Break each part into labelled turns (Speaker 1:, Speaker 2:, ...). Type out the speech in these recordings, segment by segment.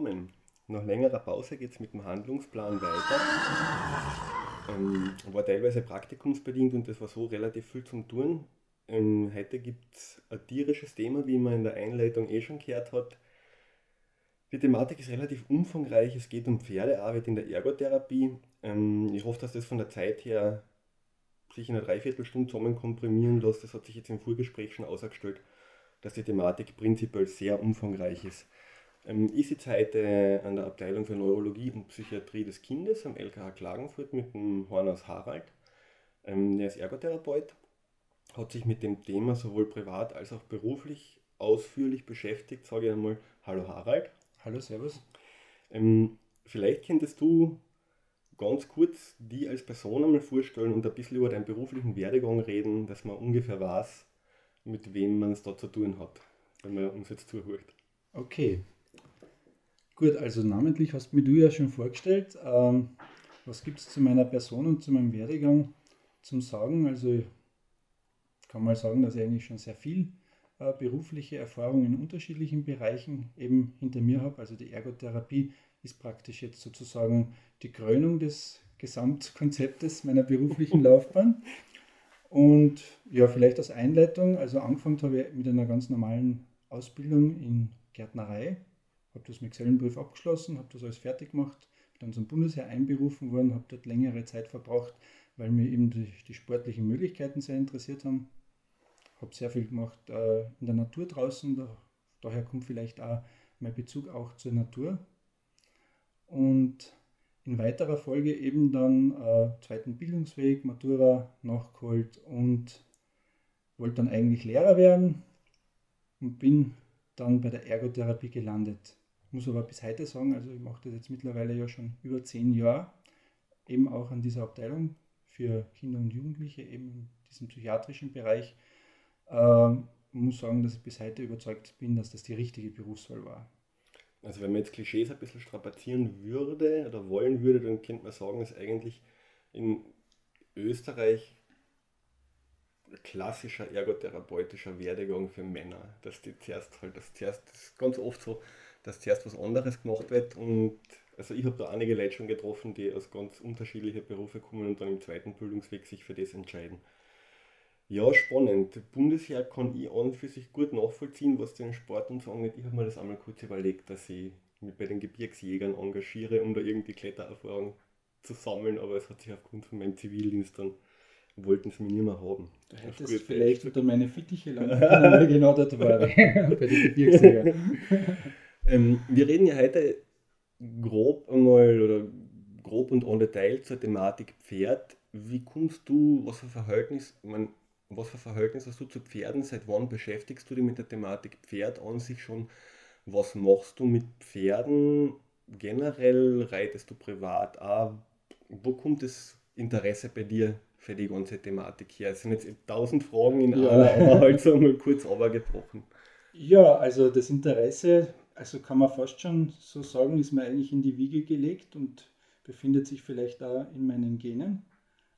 Speaker 1: Willkommen. Nach längerer Pause geht es mit dem Handlungsplan weiter. Ähm, war teilweise praktikumsbedingt und das war so relativ viel zum Tun. Ähm, heute gibt es ein tierisches Thema, wie man in der Einleitung eh schon gehört hat. Die Thematik ist relativ umfangreich. Es geht um Pferdearbeit in der Ergotherapie. Ähm, ich hoffe, dass das von der Zeit her sich in einer Dreiviertelstunde zusammen komprimieren lässt. Das hat sich jetzt im Vorgespräch schon ausgestellt, dass die Thematik prinzipiell sehr umfangreich ist. Ähm, ich sitze heute an der Abteilung für Neurologie und Psychiatrie des Kindes am LKH Klagenfurt mit dem Hornhaus Harald. Ähm, der ist Ergotherapeut, hat sich mit dem Thema sowohl privat als auch beruflich ausführlich beschäftigt. Sage ich einmal Hallo Harald.
Speaker 2: Hallo, Servus.
Speaker 1: Ähm, vielleicht könntest du ganz kurz die als Person einmal vorstellen und ein bisschen über deinen beruflichen Werdegang reden, dass man ungefähr weiß, mit wem man es da zu tun hat, wenn man uns jetzt zuhört.
Speaker 2: Okay. Gut, also namentlich hast mir du ja schon vorgestellt. Ähm, was gibt es zu meiner Person und zu meinem Werdegang zum Sagen? Also ich kann mal sagen, dass ich eigentlich schon sehr viel äh, berufliche Erfahrung in unterschiedlichen Bereichen eben hinter mir habe. Also die Ergotherapie ist praktisch jetzt sozusagen die Krönung des Gesamtkonzeptes meiner beruflichen Laufbahn. Und ja, vielleicht als Einleitung, also angefangen habe ich mit einer ganz normalen Ausbildung in Gärtnerei, habe das mit Gesellenbrief abgeschlossen, habe das alles fertig gemacht, bin dann zum Bundesheer einberufen worden, habe dort längere Zeit verbracht, weil mir eben die, die sportlichen Möglichkeiten sehr interessiert haben. Habe sehr viel gemacht äh, in der Natur draußen, da, daher kommt vielleicht auch mein Bezug auch zur Natur, und in weiterer Folge eben dann äh, zweiten Bildungsweg, Matura nachgeholt und wollte dann eigentlich Lehrer werden und bin dann bei der Ergotherapie gelandet. Muss aber bis heute sagen, also ich mache das jetzt mittlerweile ja schon über zehn Jahre, eben auch an dieser Abteilung für Kinder und Jugendliche, eben in diesem psychiatrischen Bereich. Ähm, muss sagen, dass ich bis heute überzeugt bin, dass das die richtige Berufswahl war.
Speaker 1: Also wenn man jetzt Klischees ein bisschen strapazieren würde oder wollen würde, dann könnte man sagen, dass eigentlich in Österreich klassischer ergotherapeutischer Werdegang für Männer. Dass die zuerst halt, dass zuerst, das ist ganz oft so, dass zuerst was anderes gemacht wird und also ich habe da einige Leute schon getroffen, die aus ganz unterschiedlichen Berufen kommen und dann im zweiten Bildungsweg sich für das entscheiden. Ja, spannend. Bundesheer kann ich an und für sich gut nachvollziehen, was den Sport und so angeht. Ich habe mir das einmal kurz überlegt, dass ich mich bei den Gebirgsjägern engagiere, um da irgendwie Klettererfahrung zu sammeln, aber es hat sich aufgrund von meinem Zivildienst dann wollten sie mich nicht mehr haben.
Speaker 2: Du hättest vielleicht unter meine Fittiche landen genau dort war bei den Gebirgsjägern.
Speaker 1: ähm, wir reden ja heute grob einmal oder grob und en Detail zur Thematik Pferd. Wie kommst du, was für Verhältnis, meine, was für Verhältnis hast du zu Pferden? Seit wann beschäftigst du dich mit der Thematik Pferd an sich schon? Was machst du mit Pferden generell? Reitest du privat auch? Wo kommt das Interesse bei dir für die ganze Thematik her? Es sind jetzt tausend Fragen in ja. einer, aber halt so mal kurz runtergebrochen.
Speaker 2: Ja, also das Interesse, also kann man fast schon so sagen, ist mir eigentlich in die Wiege gelegt und befindet sich vielleicht da in meinen Genen.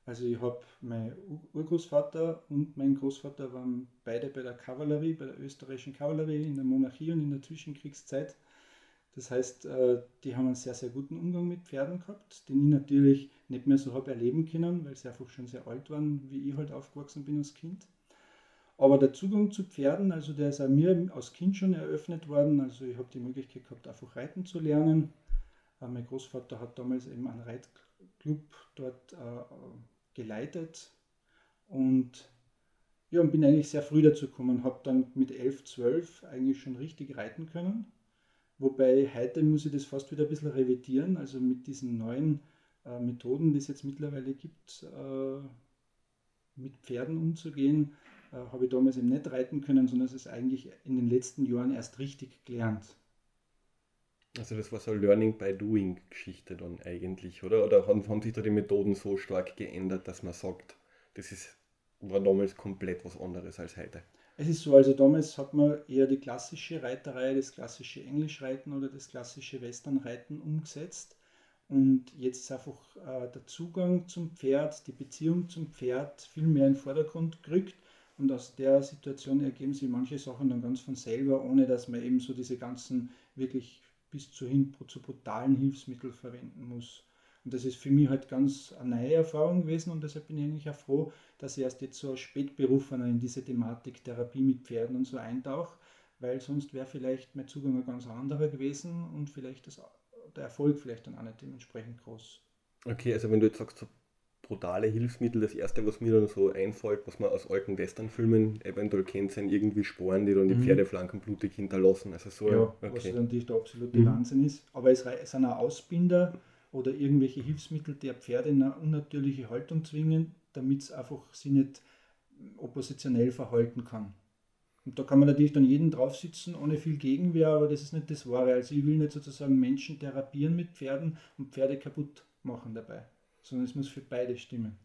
Speaker 2: Also ich habe mein Urgroßvater und mein Großvater waren beide bei der Kavallerie, bei der österreichischen Kavallerie in der Monarchie und in der Zwischenkriegszeit. Das heißt, äh, die haben einen sehr, sehr guten Umgang mit Pferden gehabt, den ich natürlich nicht mehr so habe erleben können, weil sie einfach schon sehr alt waren, wie ich halt aufgewachsen bin als Kind. Aber der Zugang zu Pferden, also der ist auch mir als Kind schon eröffnet worden. Also ich habe die Möglichkeit gehabt, einfach reiten zu lernen. Äh, mein Großvater hat damals eben einen Reitclub dort äh, geleitet und ja, und bin eigentlich sehr früh dazu gekommen, habe dann mit 11, 12 eigentlich schon richtig reiten können. Wobei heute muss ich das fast wieder ein bisschen revidieren, also mit diesen neuen äh, Methoden, die es jetzt mittlerweile gibt, mit Pferden umzugehen, habe ich damals eben nicht reiten können, sondern es ist eigentlich in den letzten Jahren erst richtig gelernt.
Speaker 1: Also das war so Learning by Doing Geschichte dann eigentlich, oder? Oder haben, haben sich da die Methoden so stark geändert, dass man sagt, das ist, war damals komplett was anderes als heute?
Speaker 2: Es ist so, also damals hat man eher die klassische Reiterei, das klassische Englischreiten oder das klassische Westernreiten umgesetzt. Und jetzt ist einfach äh, der Zugang zum Pferd, die Beziehung zum Pferd viel mehr in den Vordergrund gerückt. Und aus der Situation ergeben sich manche Sachen dann ganz von selber, ohne dass man eben so diese ganzen wirklich bis zu hin zu brutalen Hilfsmitteln verwenden muss. Und das ist für mich halt ganz eine neue Erfahrung gewesen und deshalb bin ich eigentlich auch froh, dass ich erst jetzt so Spätberufener in diese Thematik Therapie mit Pferden und so eintauche, weil sonst wäre vielleicht mein Zugang ein ganz anderer gewesen und vielleicht das, der Erfolg vielleicht dann auch nicht dementsprechend groß.
Speaker 1: Okay, also wenn du jetzt sagst, so brutale Hilfsmittel, das erste, was mir dann so einfällt, was man aus alten Westernfilmen eventuell kennt, sind irgendwie Sporen, die dann die mhm. Pferdeflanken blutig hinterlassen. Also so,
Speaker 2: ja, okay. was natürlich der absolute mhm. Wahnsinn ist. Aber es sind auch Ausbinder oder irgendwelche Hilfsmittel, die Pferde in eine unnatürliche Haltung zwingen, damit es einfach sie nicht oppositionell verhalten kann. Und da kann man natürlich dann jeden drauf sitzen, ohne viel Gegenwehr, aber das ist nicht das Wahre. Also ich will nicht sozusagen Menschen therapieren mit Pferden und Pferde kaputt machen dabei, sondern es muss für beide stimmen.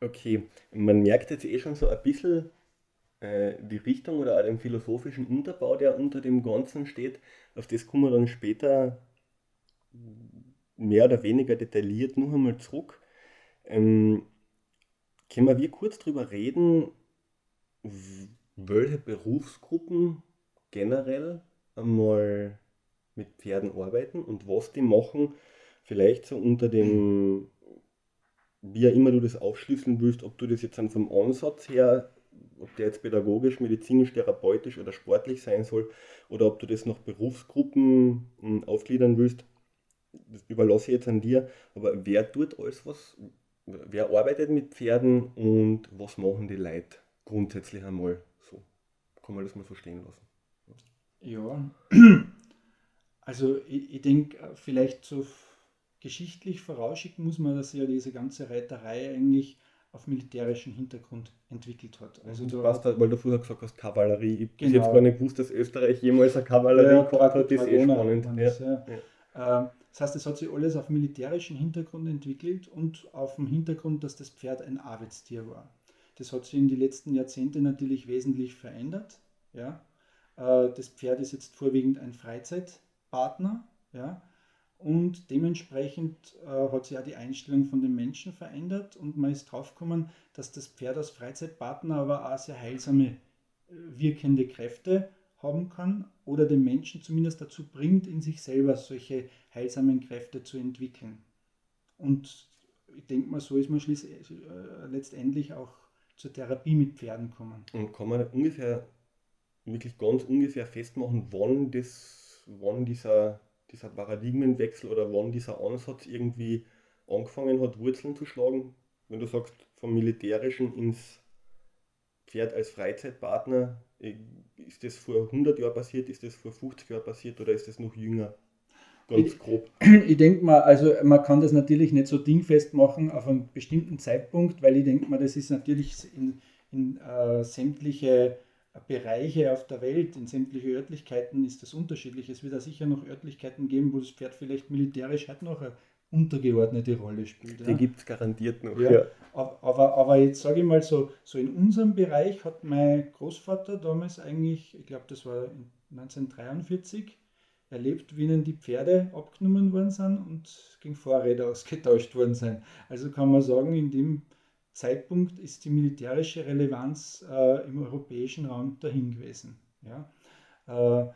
Speaker 1: Okay, man merkt jetzt eh schon so ein bisschen äh, die Richtung oder auch den philosophischen Unterbau, der unter dem Ganzen steht. Auf das kommen wir dann später mehr oder weniger detailliert noch einmal zurück. Ähm, können wir kurz darüber reden, welche Berufsgruppen generell einmal mit Pferden arbeiten und was die machen, vielleicht so unter dem, wie auch immer du das aufschlüsseln willst, ob du das jetzt dann vom Ansatz her, ob der jetzt pädagogisch, medizinisch, therapeutisch oder sportlich sein soll, oder ob du das nach Berufsgruppen hm, aufgliedern willst, das überlasse ich jetzt an dir. Aber wer tut alles was, wer arbeitet mit Pferden und was machen die Leute grundsätzlich einmal so? Kann man das mal so stehen lassen?
Speaker 2: Ja, also ich, ich denke, vielleicht so geschichtlich vorausschicken muss man, dass ja diese ganze Reiterei eigentlich auf militärischem Hintergrund entwickelt hat.
Speaker 1: Also du hast halt, weil du vorher gesagt hast, Kavallerie. Ich genau. jetzt gar nicht gewusst, dass Österreich jemals eine Kavallerie ja, gehabt hat. Das ist eh spannend.
Speaker 2: Das, ja. Ja. Ähm, das heißt, es hat sich alles auf militärischem Hintergrund entwickelt und auf dem Hintergrund, dass das Pferd ein Arbeitstier war. Das hat sich in den letzten Jahrzehnten natürlich wesentlich verändert. Ja. Äh, das Pferd ist jetzt vorwiegend ein Freizeitpartner. Ja und dementsprechend äh, hat sich auch die Einstellung von den Menschen verändert und man ist draufgekommen, dass das Pferd als Freizeitpartner aber auch sehr heilsame äh, wirkende Kräfte haben kann oder den Menschen zumindest dazu bringt, in sich selber solche heilsamen Kräfte zu entwickeln. Und ich denke mal, so ist man schließlich, äh, letztendlich auch zur Therapie mit Pferden kommen.
Speaker 1: Und kann man ungefähr, wirklich ganz ungefähr festmachen, wann, das, wann dieser dieser Paradigmenwechsel oder wann dieser Ansatz irgendwie angefangen hat, Wurzeln zu schlagen? Wenn du sagst, vom Militärischen ins Pferd als Freizeitpartner, äh, ist das vor 100 Jahren passiert, ist das vor 50 Jahren passiert oder ist das noch jünger?
Speaker 2: Ganz ich, grob. Ich denke mal, also man kann das natürlich nicht so dingfest machen auf einen bestimmten Zeitpunkt, weil ich denke mal, das ist natürlich in, in äh, sämtliche Bereiche auf der Welt, in sämtliche Örtlichkeiten ist das unterschiedlich. Es wird da sicher noch Örtlichkeiten geben, wo das Pferd vielleicht militärisch halt noch eine untergeordnete Rolle spielt.
Speaker 1: Die ja. gibt es garantiert noch.
Speaker 2: Ja. ja. Aber, aber jetzt sage ich mal so, so in unserem Bereich hat mein Großvater damals eigentlich, ich glaube das war 1943, erlebt, wie ihnen die Pferde abgenommen worden sind und gegen Fahrräder ausgetauscht worden sind. Also kann man sagen, in dem Zeitpunkt ist die militärische Relevanz äh, im europäischen Raum dahin gewesen. Ja. Äh,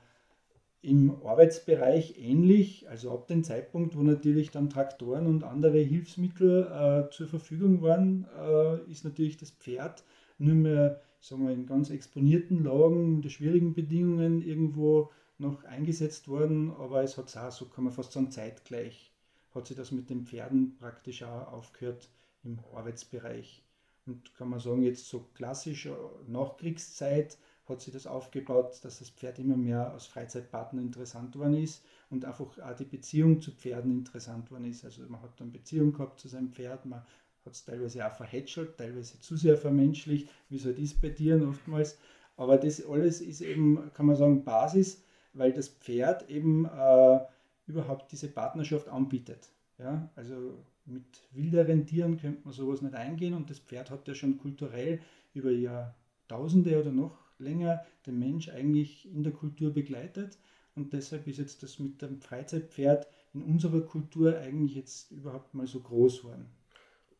Speaker 2: Im Arbeitsbereich ähnlich, also ab dem Zeitpunkt, wo natürlich dann Traktoren und andere Hilfsmittel äh, zur Verfügung waren, äh, ist natürlich das Pferd nur mehr sagen wir, in ganz exponierten Lagen, unter schwierigen Bedingungen irgendwo noch eingesetzt worden, aber es hat auch, so kann man fast sagen, zeitgleich hat sich das mit den Pferden praktisch auch aufgehört im Arbeitsbereich. Und kann man sagen, jetzt so klassisch äh, Nachkriegszeit hat sich das aufgebaut, dass das Pferd immer mehr als Freizeitpartner interessant worden ist und einfach auch die Beziehung zu Pferden interessant worden ist. Also man hat dann Beziehung gehabt zu seinem Pferd, man hat es teilweise auch verhätschelt, teilweise zu sehr vermenschlicht, wie es halt ist bei Tieren oftmals. Aber das alles ist eben, kann man sagen, Basis, weil das Pferd eben äh, überhaupt diese Partnerschaft anbietet. Ja? Also mit wilderen Tieren könnte man sowas nicht eingehen und das Pferd hat ja schon kulturell über Jahrtausende oder noch länger den Mensch eigentlich in der Kultur begleitet und deshalb ist jetzt das mit dem Freizeitpferd in unserer Kultur eigentlich jetzt überhaupt mal so groß geworden.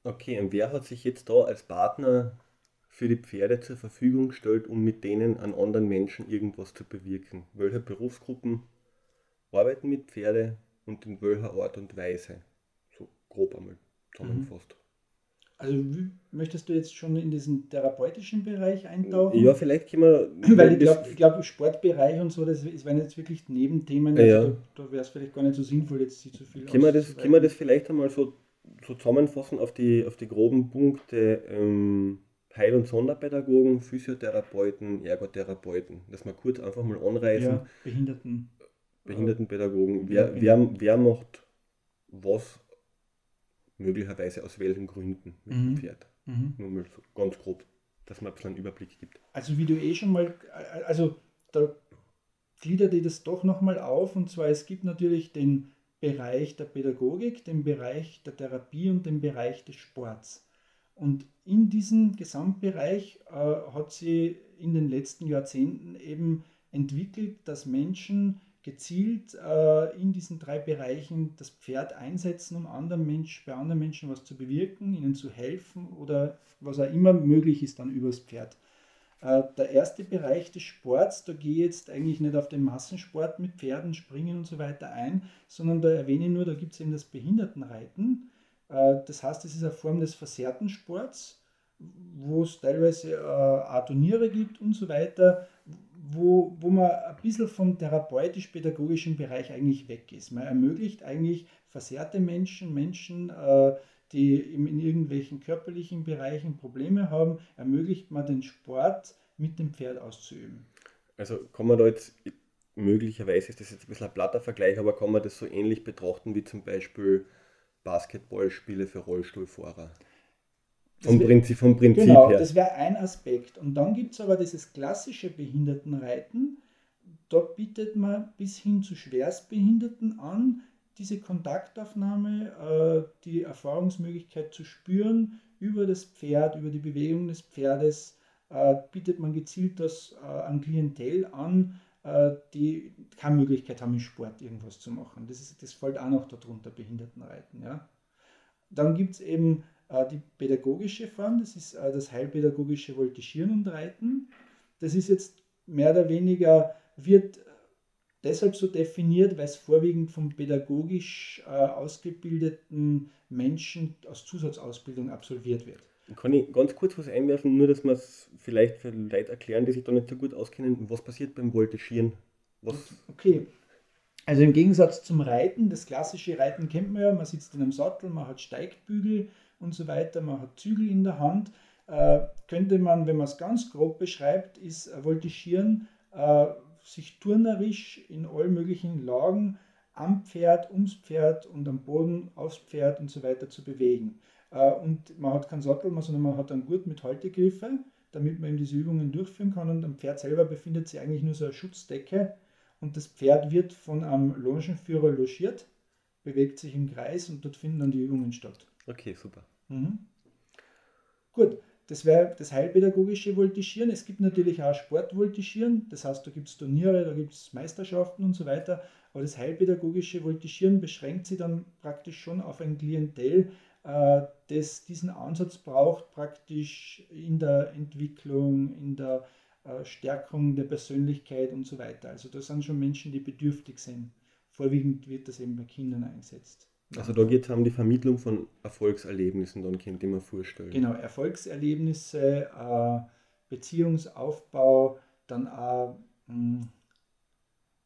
Speaker 1: Okay, und wer hat sich jetzt da als Partner für die Pferde zur Verfügung gestellt, um mit denen an anderen Menschen irgendwas zu bewirken? Welche Berufsgruppen arbeiten mit Pferde und in welcher Art und Weise. Grob einmal zusammengefasst.
Speaker 2: Also wie, möchtest du jetzt schon in diesen therapeutischen Bereich eintauchen?
Speaker 1: Ja, vielleicht können wir.
Speaker 2: Weil ich glaube, glaub, Sportbereich und so, das, das wären jetzt wirklich Nebenthemen. Also
Speaker 1: Ja.
Speaker 2: Da, da wäre es vielleicht gar nicht so sinnvoll, jetzt sie zu viel
Speaker 1: Können wir, das, können wir das vielleicht einmal so, so zusammenfassen auf die, auf die groben Punkte ähm, Heil- und Sonderpädagogen, Physiotherapeuten, Ergotherapeuten, dass wir kurz einfach mal anreißen,
Speaker 2: ja, Behinderten.
Speaker 1: Behindertenpädagogen, wer, wer, wer macht was möglicherweise aus welchen Gründen mit dem
Speaker 2: Mhm.
Speaker 1: Pferd.
Speaker 2: Mhm.
Speaker 1: Nur mal so ganz grob, dass man ein bisschen einen Überblick gibt.
Speaker 2: Also wie du eh schon mal, also da gliedert ihr das doch nochmal auf und zwar es gibt natürlich den Bereich der Pädagogik, den Bereich der Therapie und den Bereich des Sports. Und in diesem Gesamtbereich äh, hat sie in den letzten Jahrzehnten eben entwickelt, dass Menschen gezielt äh, in diesen drei Bereichen das Pferd einsetzen, um anderen Mensch, bei anderen Menschen was zu bewirken, ihnen zu helfen oder was auch immer möglich ist dann übers Pferd. Äh, Der erste Bereich des Sports, da gehe ich jetzt eigentlich nicht auf den Massensport mit Pferden, Springen und so weiter ein, sondern da erwähne ich nur, da gibt es eben das Behindertenreiten. Äh, Das heißt, es ist eine Form des versehrten Sports, wo es teilweise äh, Turniere gibt und so weiter, wo, wo man ein bisschen vom therapeutisch-pädagogischen Bereich eigentlich weg ist. Man ermöglicht eigentlich versehrte Menschen, Menschen, äh, die in irgendwelchen körperlichen Bereichen Probleme haben, ermöglicht man den Sport mit dem Pferd auszuüben.
Speaker 1: Also kann man da jetzt, möglicherweise ist das jetzt ein bisschen ein platter Vergleich, aber kann man das so ähnlich betrachten wie zum Beispiel Basketballspiele für Rollstuhlfahrer? Vom
Speaker 2: wär-
Speaker 1: Prinzip, vom Prinzip
Speaker 2: Genau,
Speaker 1: her.
Speaker 2: das wäre ein Aspekt. Und dann gibt es aber dieses klassische Behindertenreiten. Da bietet man bis hin zu Schwerstbehinderten an, diese Kontaktaufnahme, äh, die Erfahrungsmöglichkeit zu spüren über das Pferd, über die Bewegung des Pferdes, äh, bietet man gezielt das äh, an Klientel an, die keine Möglichkeit haben, im Sport irgendwas zu machen. Das, ist, das fällt auch noch darunter, Behindertenreiten. Ja. Dann gibt es eben die pädagogische Form, das ist äh, das heilpädagogische Voltigieren und Reiten. Das ist jetzt mehr oder weniger, wird deshalb so definiert, weil es vorwiegend von pädagogisch äh, ausgebildeten Menschen aus Zusatzausbildung absolviert wird.
Speaker 1: Kann ich ganz kurz was einwerfen, nur dass wir es vielleicht für Leute erklären, die sich da nicht so gut auskennen, was passiert beim Voltigieren? Was,
Speaker 2: Okay. Also im Gegensatz zum Reiten, das klassische Reiten kennt man ja, man sitzt in einem Sattel, man hat Steigbügel und so weiter, man hat Zügel in der Hand. Äh, könnte man, wenn man es ganz grob beschreibt, ist äh, Voltigieren äh, sich turnerisch in allen möglichen Lagen am Pferd, ums Pferd und am Boden, aufs Pferd und so weiter zu bewegen. Äh, und man hat keinen Sattel, mehr, sondern man hat einen Gurt mit Haltegriffe, damit man eben diese Übungen durchführen kann. Und am Pferd selber befindet sich eigentlich nur so eine Schutzdecke. Und das Pferd wird von einem Longenführer logiert, bewegt sich im Kreis und dort finden dann die Übungen statt.
Speaker 1: Okay, super.
Speaker 2: Mhm. Gut, das wäre das heilpädagogische Voltigieren. Es gibt natürlich auch Sportvoltigieren, das heißt, da gibt es Turniere, da gibt es Meisterschaften und so weiter. Aber das heilpädagogische Voltigieren beschränkt sich dann praktisch schon auf ein Klientel, äh, das diesen Ansatz braucht, praktisch in der Entwicklung, in der äh, Stärkung der Persönlichkeit und so weiter. Also da sind schon Menschen, die bedürftig sind. Vorwiegend wird das eben bei Kindern eingesetzt.
Speaker 1: Also da geht es um die Vermittlung von Erfolgserlebnissen, dann könnte ich mir vorstellen.
Speaker 2: Genau, Erfolgserlebnisse, äh, Beziehungsaufbau, dann auch mh,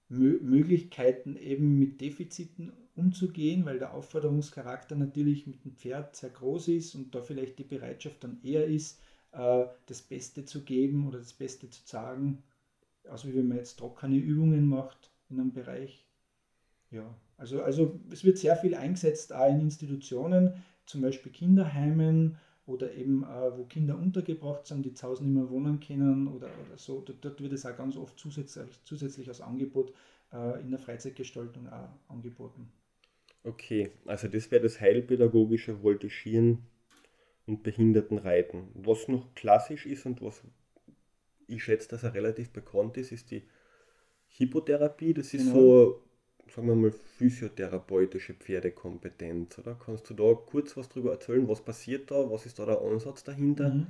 Speaker 2: Mö Möglichkeiten eben mit Defiziten umzugehen, weil der Aufforderungscharakter natürlich mit dem Pferd sehr groß ist und da vielleicht die Bereitschaft dann eher ist, äh, das Beste zu geben oder das Beste zu sagen, also wie wenn man jetzt trockene Übungen macht in einem Bereich. Ja, also, also es wird sehr viel eingesetzt, auch in Institutionen, zum Beispiel Kinderheimen oder eben, äh, wo Kinder untergebracht sind, die zu Hause nicht mehr wohnen können oder, oder so. Dort, dort wird es auch ganz oft zusätzlich, zusätzlich als Angebot äh, in der Freizeitgestaltung auch angeboten.
Speaker 1: Okay, also das wäre das heilpädagogische Voltigieren und Behindertenreiten. Was noch klassisch ist und was ich schätze, dass er relativ bekannt ist, ist die Hypotherapie. Das ist
Speaker 2: Genau.
Speaker 1: so, sagen wir mal, physiotherapeutische Pferdekompetenz, oder? Kannst du da kurz was drüber erzählen? Was passiert da? Was ist da der Ansatz dahinter?
Speaker 2: Mhm.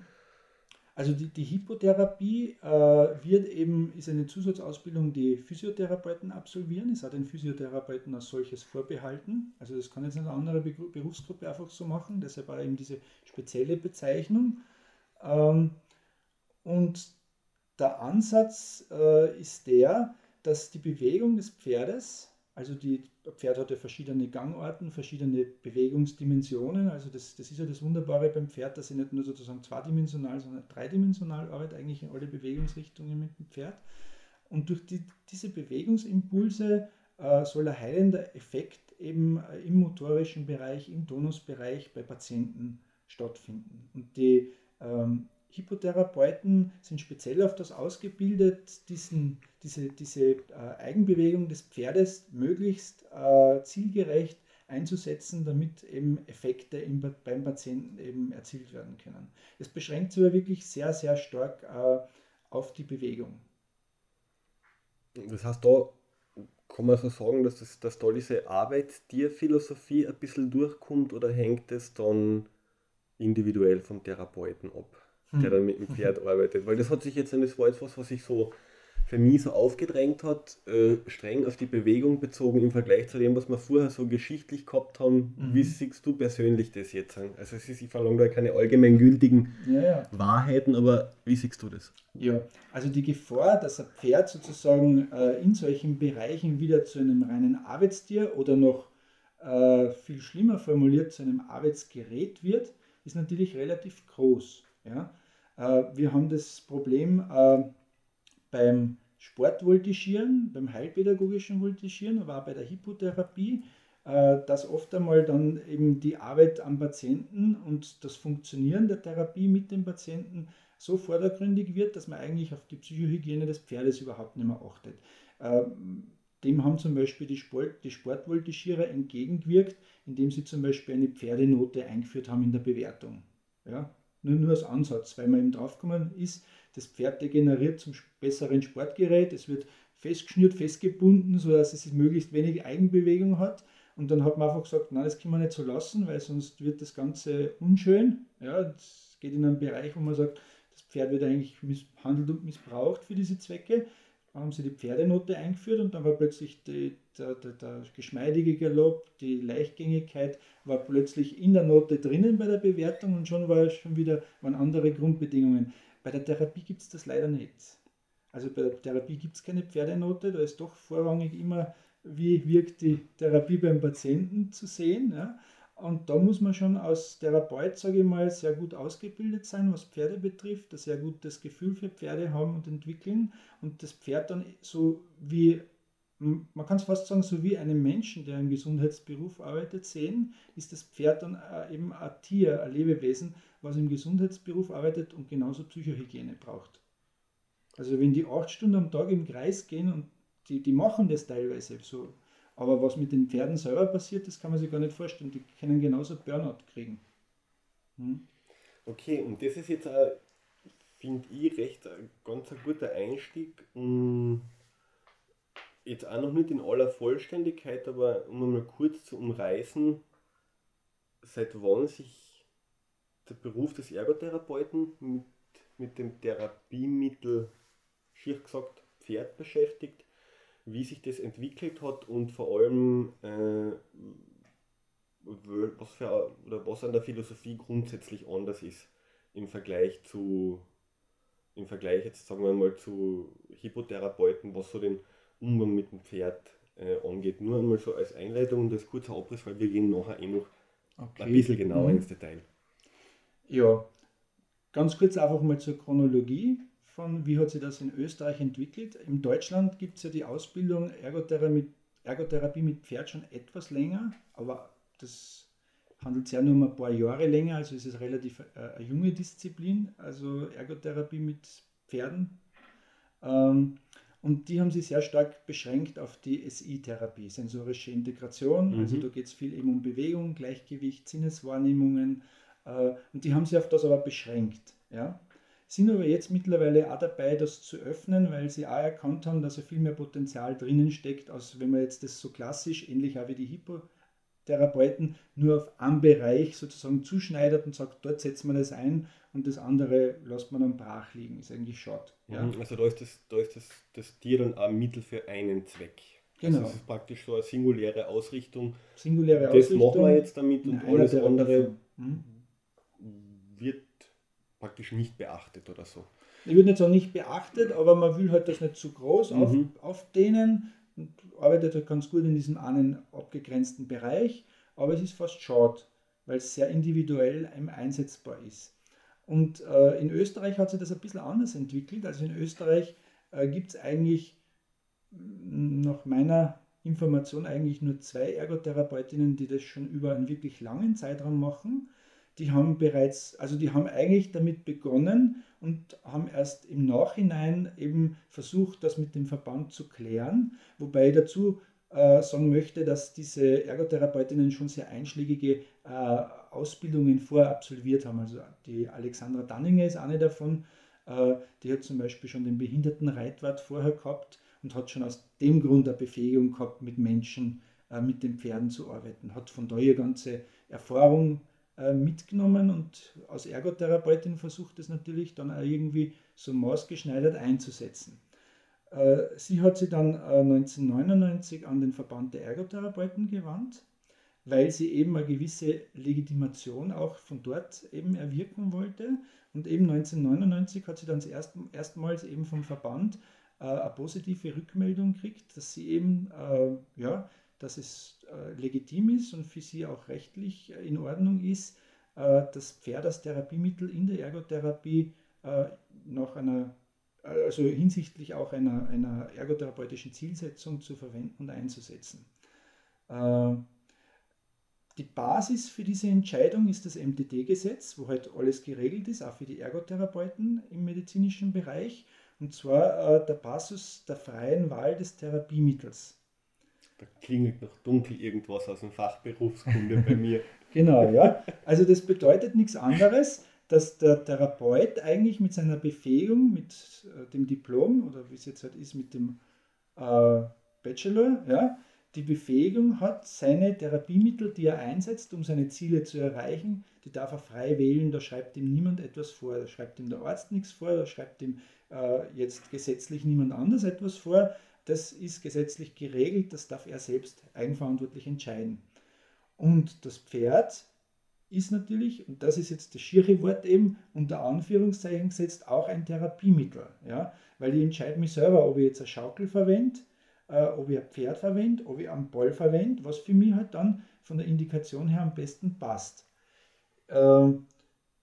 Speaker 2: Also die, die Hypotherapie äh, wird eben, ist eine Zusatzausbildung, die Physiotherapeuten absolvieren. Es hat den Physiotherapeuten als solches vorbehalten. Also das kann jetzt eine andere Berufsgruppe einfach so machen. Deshalb auch eben diese spezielle Bezeichnung. Ähm, und der Ansatz äh, ist der, dass die Bewegung des Pferdes also die Pferd hat ja verschiedene Gangorten, verschiedene Bewegungsdimensionen. Also das, das ist ja das Wunderbare beim Pferd, dass sie nicht nur sozusagen zweidimensional, sondern dreidimensional arbeitet, eigentlich in alle Bewegungsrichtungen mit dem Pferd. Und durch die, diese Bewegungsimpulse äh, soll ein heilender Effekt eben äh, im motorischen Bereich, im Tonusbereich bei Patienten stattfinden. Und die ähm, Hypotherapeuten sind speziell auf das ausgebildet, diesen, diese, diese äh, Eigenbewegung des Pferdes möglichst äh, zielgerecht einzusetzen, damit eben Effekte im, beim Patienten eben erzielt werden können. Es beschränkt sich aber wirklich sehr, sehr stark äh, auf die Bewegung.
Speaker 1: Das heißt, da kann man so sagen, dass, das, dass da diese Arbeitstierphilosophie ein bisschen durchkommt oder hängt es dann individuell vom Therapeuten ab? Der dann mit dem Pferd arbeitet. Weil das hat sich jetzt, das war jetzt was, was sich so für mich so aufgedrängt hat, äh, streng auf die Bewegung bezogen im Vergleich zu dem, was wir vorher so geschichtlich gehabt haben. Mhm. Wie siehst du persönlich das jetzt? Also es ist, ich verlange da keine allgemeingültigen ja, ja. Wahrheiten, aber wie siehst du das?
Speaker 2: Ja, also die Gefahr, dass ein Pferd sozusagen äh, in solchen Bereichen wieder zu einem reinen Arbeitstier oder noch äh, viel schlimmer formuliert zu einem Arbeitsgerät wird, ist natürlich relativ groß. Ja? Äh, wir haben das Problem äh, beim Sportvoltigieren, beim heilpädagogischen Voltigieren, aber auch bei der Hypotherapie, äh, dass oft einmal dann eben die Arbeit am Patienten und das Funktionieren der Therapie mit dem Patienten so vordergründig wird, dass man eigentlich auf die Psychohygiene des Pferdes überhaupt nicht mehr achtet. Dem haben zum Beispiel die, Sport, die Sportvoltigierer entgegengewirkt, indem sie zum Beispiel eine Pferdenote eingeführt haben in der Bewertung. Ja, nur, nur als Ansatz, weil man eben draufgekommen ist, das Pferd degeneriert zum besseren Sportgerät, es wird festgeschnürt, festgebunden, sodass es möglichst wenig Eigenbewegung hat. Und dann hat man einfach gesagt, nein, das kann man nicht so lassen, weil sonst wird das Ganze unschön. Ja, es geht in einen Bereich, wo man sagt, das Pferd wird eigentlich misshandelt und missbraucht für diese Zwecke haben sie die Pferdenote eingeführt und dann war plötzlich die, der, der, der, geschmeidige Galopp, die Leichtgängigkeit war plötzlich in der Note drinnen bei der Bewertung und schon war schon wieder waren andere Grundbedingungen. Bei der Therapie gibt es das leider nicht. Also bei der Therapie gibt es keine Pferdenote, da ist doch vorrangig immer, wie wirkt die Therapie beim Patienten zu sehen. Ja? Und da muss man schon als Therapeut, sage ich mal, sehr gut ausgebildet sein, was Pferde betrifft, ein sehr gutes Gefühl für Pferde haben und entwickeln und das Pferd dann so wie, man kann es fast sagen, so wie einen Menschen, der im Gesundheitsberuf arbeitet, sehen, ist das Pferd dann äh, eben ein Tier, ein Lebewesen, was im Gesundheitsberuf arbeitet und genauso Psychohygiene braucht. Also wenn die acht Stunden am Tag im Kreis gehen und die, die machen das teilweise so aber was mit den Pferden selber passiert, das kann man sich gar nicht vorstellen. Die können genauso Burnout kriegen.
Speaker 1: Hm? Okay, und das ist jetzt, finde ich, recht ein ganz ein guter Einstieg, um jetzt auch noch nicht in aller Vollständigkeit, aber um mal kurz zu umreißen, seit wann sich der Beruf des Ergotherapeuten mit, mit dem Therapiemittel, schier gesagt, Pferd beschäftigt wie sich das entwickelt hat und vor allem äh, was, für, oder was an der Philosophie grundsätzlich anders ist im Vergleich zu im Vergleich jetzt sagen wir mal zu Hypotherapeuten, was so den Umgang mit dem Pferd äh, angeht. Nur einmal so als Einleitung und als kurzer Abriss, weil wir gehen nachher eh noch okay. ein bisschen genauer mhm. ins Detail.
Speaker 2: Ja, ganz kurz einfach mal zur Chronologie von, wie hat sich das in Österreich entwickelt. In Deutschland gibt es ja die Ausbildung Ergotherapie, Ergotherapie mit Pferd schon etwas länger, aber das handelt sich ja nur um ein paar Jahre länger, also ist es relativ äh, eine junge Disziplin, also Ergotherapie mit Pferden. Ähm, und die haben sich sehr stark beschränkt auf die SI-Therapie, sensorische Integration. Mhm. Also da geht es viel eben um Bewegung, Gleichgewicht, Sinneswahrnehmungen. Äh, und die haben sich auf das aber beschränkt. Ja? Sind aber jetzt mittlerweile auch dabei, das zu öffnen, weil sie auch erkannt haben, dass ja viel mehr Potenzial drinnen steckt, als wenn man jetzt das so klassisch, ähnlich auch wie die Ergotherapeuten nur auf einen Bereich sozusagen zuschneidert und sagt, dort setzt man das ein und das andere lässt man dann brach liegen. Ist eigentlich schade.
Speaker 1: Ja. Mhm, also da ist, das, da ist das, das Tier dann ein Mittel für einen Zweck. Genau. Also das ist praktisch so eine singuläre Ausrichtung.
Speaker 2: Singuläre
Speaker 1: das Ausrichtung. Das machen wir jetzt damit und alles andere mhm. Praktisch nicht beachtet oder so.
Speaker 2: Ich würde nicht sagen, nicht beachtet, aber man will halt das nicht zu groß mhm. auf, aufdehnen und arbeitet halt ganz gut in diesem einen abgegrenzten Bereich, aber es ist fast schade, weil es sehr individuell einsetzbar ist. Und äh, in Österreich hat sich das ein bisschen anders entwickelt. Also in Österreich äh, gibt es eigentlich nach meiner Information eigentlich nur zwei Ergotherapeutinnen, die das schon über einen wirklich langen Zeitraum machen. Die haben bereits, also die haben eigentlich damit begonnen und haben erst im Nachhinein eben versucht, das mit dem Verband zu klären. Wobei ich dazu äh, sagen möchte, dass diese Ergotherapeutinnen schon sehr einschlägige äh, Ausbildungen vorher absolviert haben. Also die Alexandra Danninger ist eine davon. Äh, die hat zum Beispiel schon den Behindertenreitwart vorher gehabt und hat schon aus dem Grund eine Befähigung gehabt, mit Menschen, äh, mit den Pferden zu arbeiten. Hat von daher ganze Erfahrung mitgenommen und als Ergotherapeutin versucht es natürlich dann auch irgendwie so maßgeschneidert einzusetzen. Äh, sie hat sich dann 1999 an den Verband der Ergotherapeuten gewandt, weil sie eben eine gewisse Legitimation auch von dort eben erwirken wollte. Und eben 1999 hat sie dann erstmals eben vom Verband äh, eine positive Rückmeldung kriegt, dass sie eben, äh, ja, dass es äh, legitim ist und für sie auch rechtlich in Ordnung ist, das Pferd als Therapiemittel in der Ergotherapie nach einer, also hinsichtlich auch einer, einer ergotherapeutischen Zielsetzung zu verwenden und einzusetzen. Die Basis für diese Entscheidung ist das MDD-Gesetz, wo halt alles geregelt ist, auch für die Ergotherapeuten im medizinischen Bereich. Und zwar äh, der Passus der freien Wahl des Therapiemittels.
Speaker 1: Da klingelt noch dunkel irgendwas aus dem Fachberufskunde bei mir.
Speaker 2: Genau, ja. Also das bedeutet nichts anderes, dass der Therapeut eigentlich mit seiner Befähigung, mit äh, dem Diplom oder wie es jetzt halt ist, mit dem äh, Bachelor, ja, die Befähigung hat, seine Therapiemittel, die er einsetzt, um seine Ziele zu erreichen, die darf er frei wählen, da schreibt ihm niemand etwas vor, da schreibt ihm der Arzt nichts vor, da schreibt ihm äh, jetzt gesetzlich niemand anders etwas vor. Das ist gesetzlich geregelt, das darf er selbst eigenverantwortlich entscheiden. Und das Pferd ist natürlich, und das ist jetzt das schiere Wort eben, unter Anführungszeichen gesetzt, auch ein Therapiemittel. Ja? Weil ich entscheide mich selber, ob ich jetzt eine Schaukel verwende äh, ob ich ein Pferd verwende, ob ich einen Ball verwende, was für mich halt dann von der Indikation her am besten passt. Äh,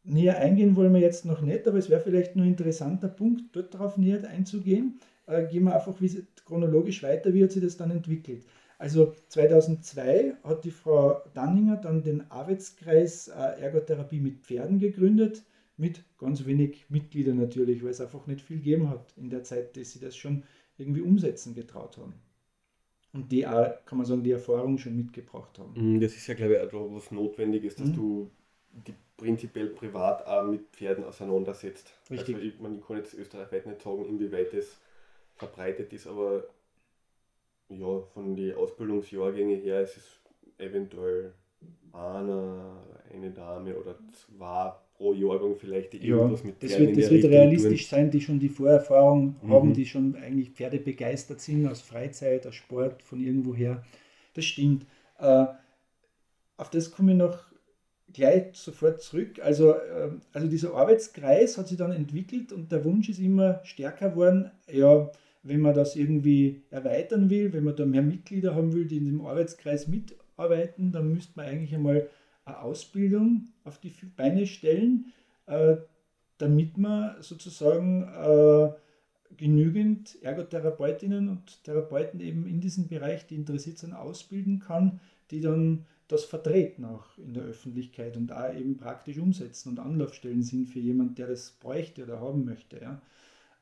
Speaker 2: näher eingehen wollen wir jetzt noch nicht, aber es wäre vielleicht nur ein interessanter Punkt, dort darauf näher einzugehen. Äh, gehen wir einfach wie, chronologisch weiter, wie hat sich das dann entwickelt. Also 2002 hat die Frau Danninger dann den Arbeitskreis äh, Ergotherapie mit Pferden gegründet, mit ganz wenig Mitgliedern natürlich, weil es einfach nicht viel gegeben hat in der Zeit, dass sie das schon irgendwie umsetzen getraut haben. Und die auch, kann man sagen, die Erfahrung schon mitgebracht haben.
Speaker 1: Mhm, das ist ja, glaube ich, auch was Notwendiges, dass mhm. du die prinzipiell privat auch mit Pferden auseinandersetzt. Richtig. Also ich, man, ich kann jetzt österreichweit nicht sagen, inwieweit das verbreitet ist, aber ja, von den Ausbildungsjahrgängen her ist es eventuell einer, eine Dame oder zwei pro Jahrgang vielleicht
Speaker 2: die irgendwas ja, mit Das wird, das wird realistisch tun. sein, die schon die Vorerfahrung mhm. haben, die schon eigentlich Pferde begeistert sind aus Freizeit, aus Sport, von irgendwoher. Das stimmt. Äh, auf das komme ich noch gleich sofort zurück. Also, äh, also dieser Arbeitskreis hat sich dann entwickelt und der Wunsch ist immer stärker geworden, ja, wenn man das irgendwie erweitern will, wenn man da mehr Mitglieder haben will, die in dem Arbeitskreis mitarbeiten, dann müsste man eigentlich einmal eine Ausbildung auf die Beine stellen, äh, damit man sozusagen äh, genügend Ergotherapeutinnen und Therapeuten eben in diesem Bereich, die interessiert sind, ausbilden kann, die dann das vertreten auch in der Öffentlichkeit und da eben praktisch umsetzen und Anlaufstellen sind für jemanden, der das bräuchte oder haben möchte. Ja.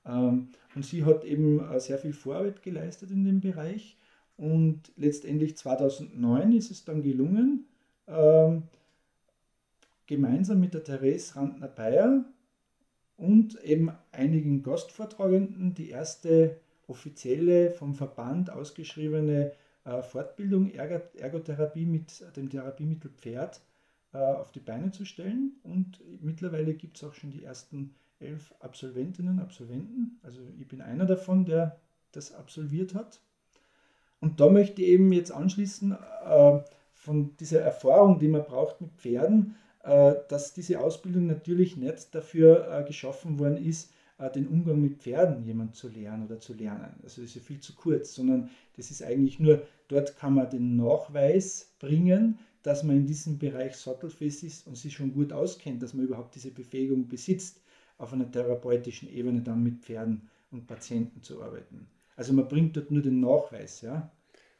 Speaker 2: Ähm, und sie hat eben äh, sehr viel Vorarbeit geleistet in dem Bereich und letztendlich 2009 ist es dann gelungen, ähm, gemeinsam mit der Therese Rantner-Bayer und eben einigen Gastvortragenden die erste offizielle vom Verband ausgeschriebene äh, Fortbildung Ergotherapie mit dem Therapiemittel Pferd äh, auf die Beine zu stellen. Und mittlerweile gibt es auch schon die ersten elf Absolventinnen und Absolventen. Also ich bin einer davon, der das absolviert hat. Und da möchte ich eben jetzt anschließen äh, von dieser Erfahrung, die man braucht mit Pferden, äh, dass diese Ausbildung natürlich nicht dafür äh, geschaffen worden ist, äh, den Umgang mit Pferden jemand zu lernen oder zu lernen. Also das ist ja viel zu kurz, sondern das ist eigentlich nur, dort kann man den Nachweis bringen, dass man in diesem Bereich sattelfest ist und sich schon gut auskennt, dass man überhaupt diese Befähigung besitzt, auf einer therapeutischen Ebene dann mit Pferden und Patienten zu arbeiten. Also man bringt dort nur den Nachweis, ja.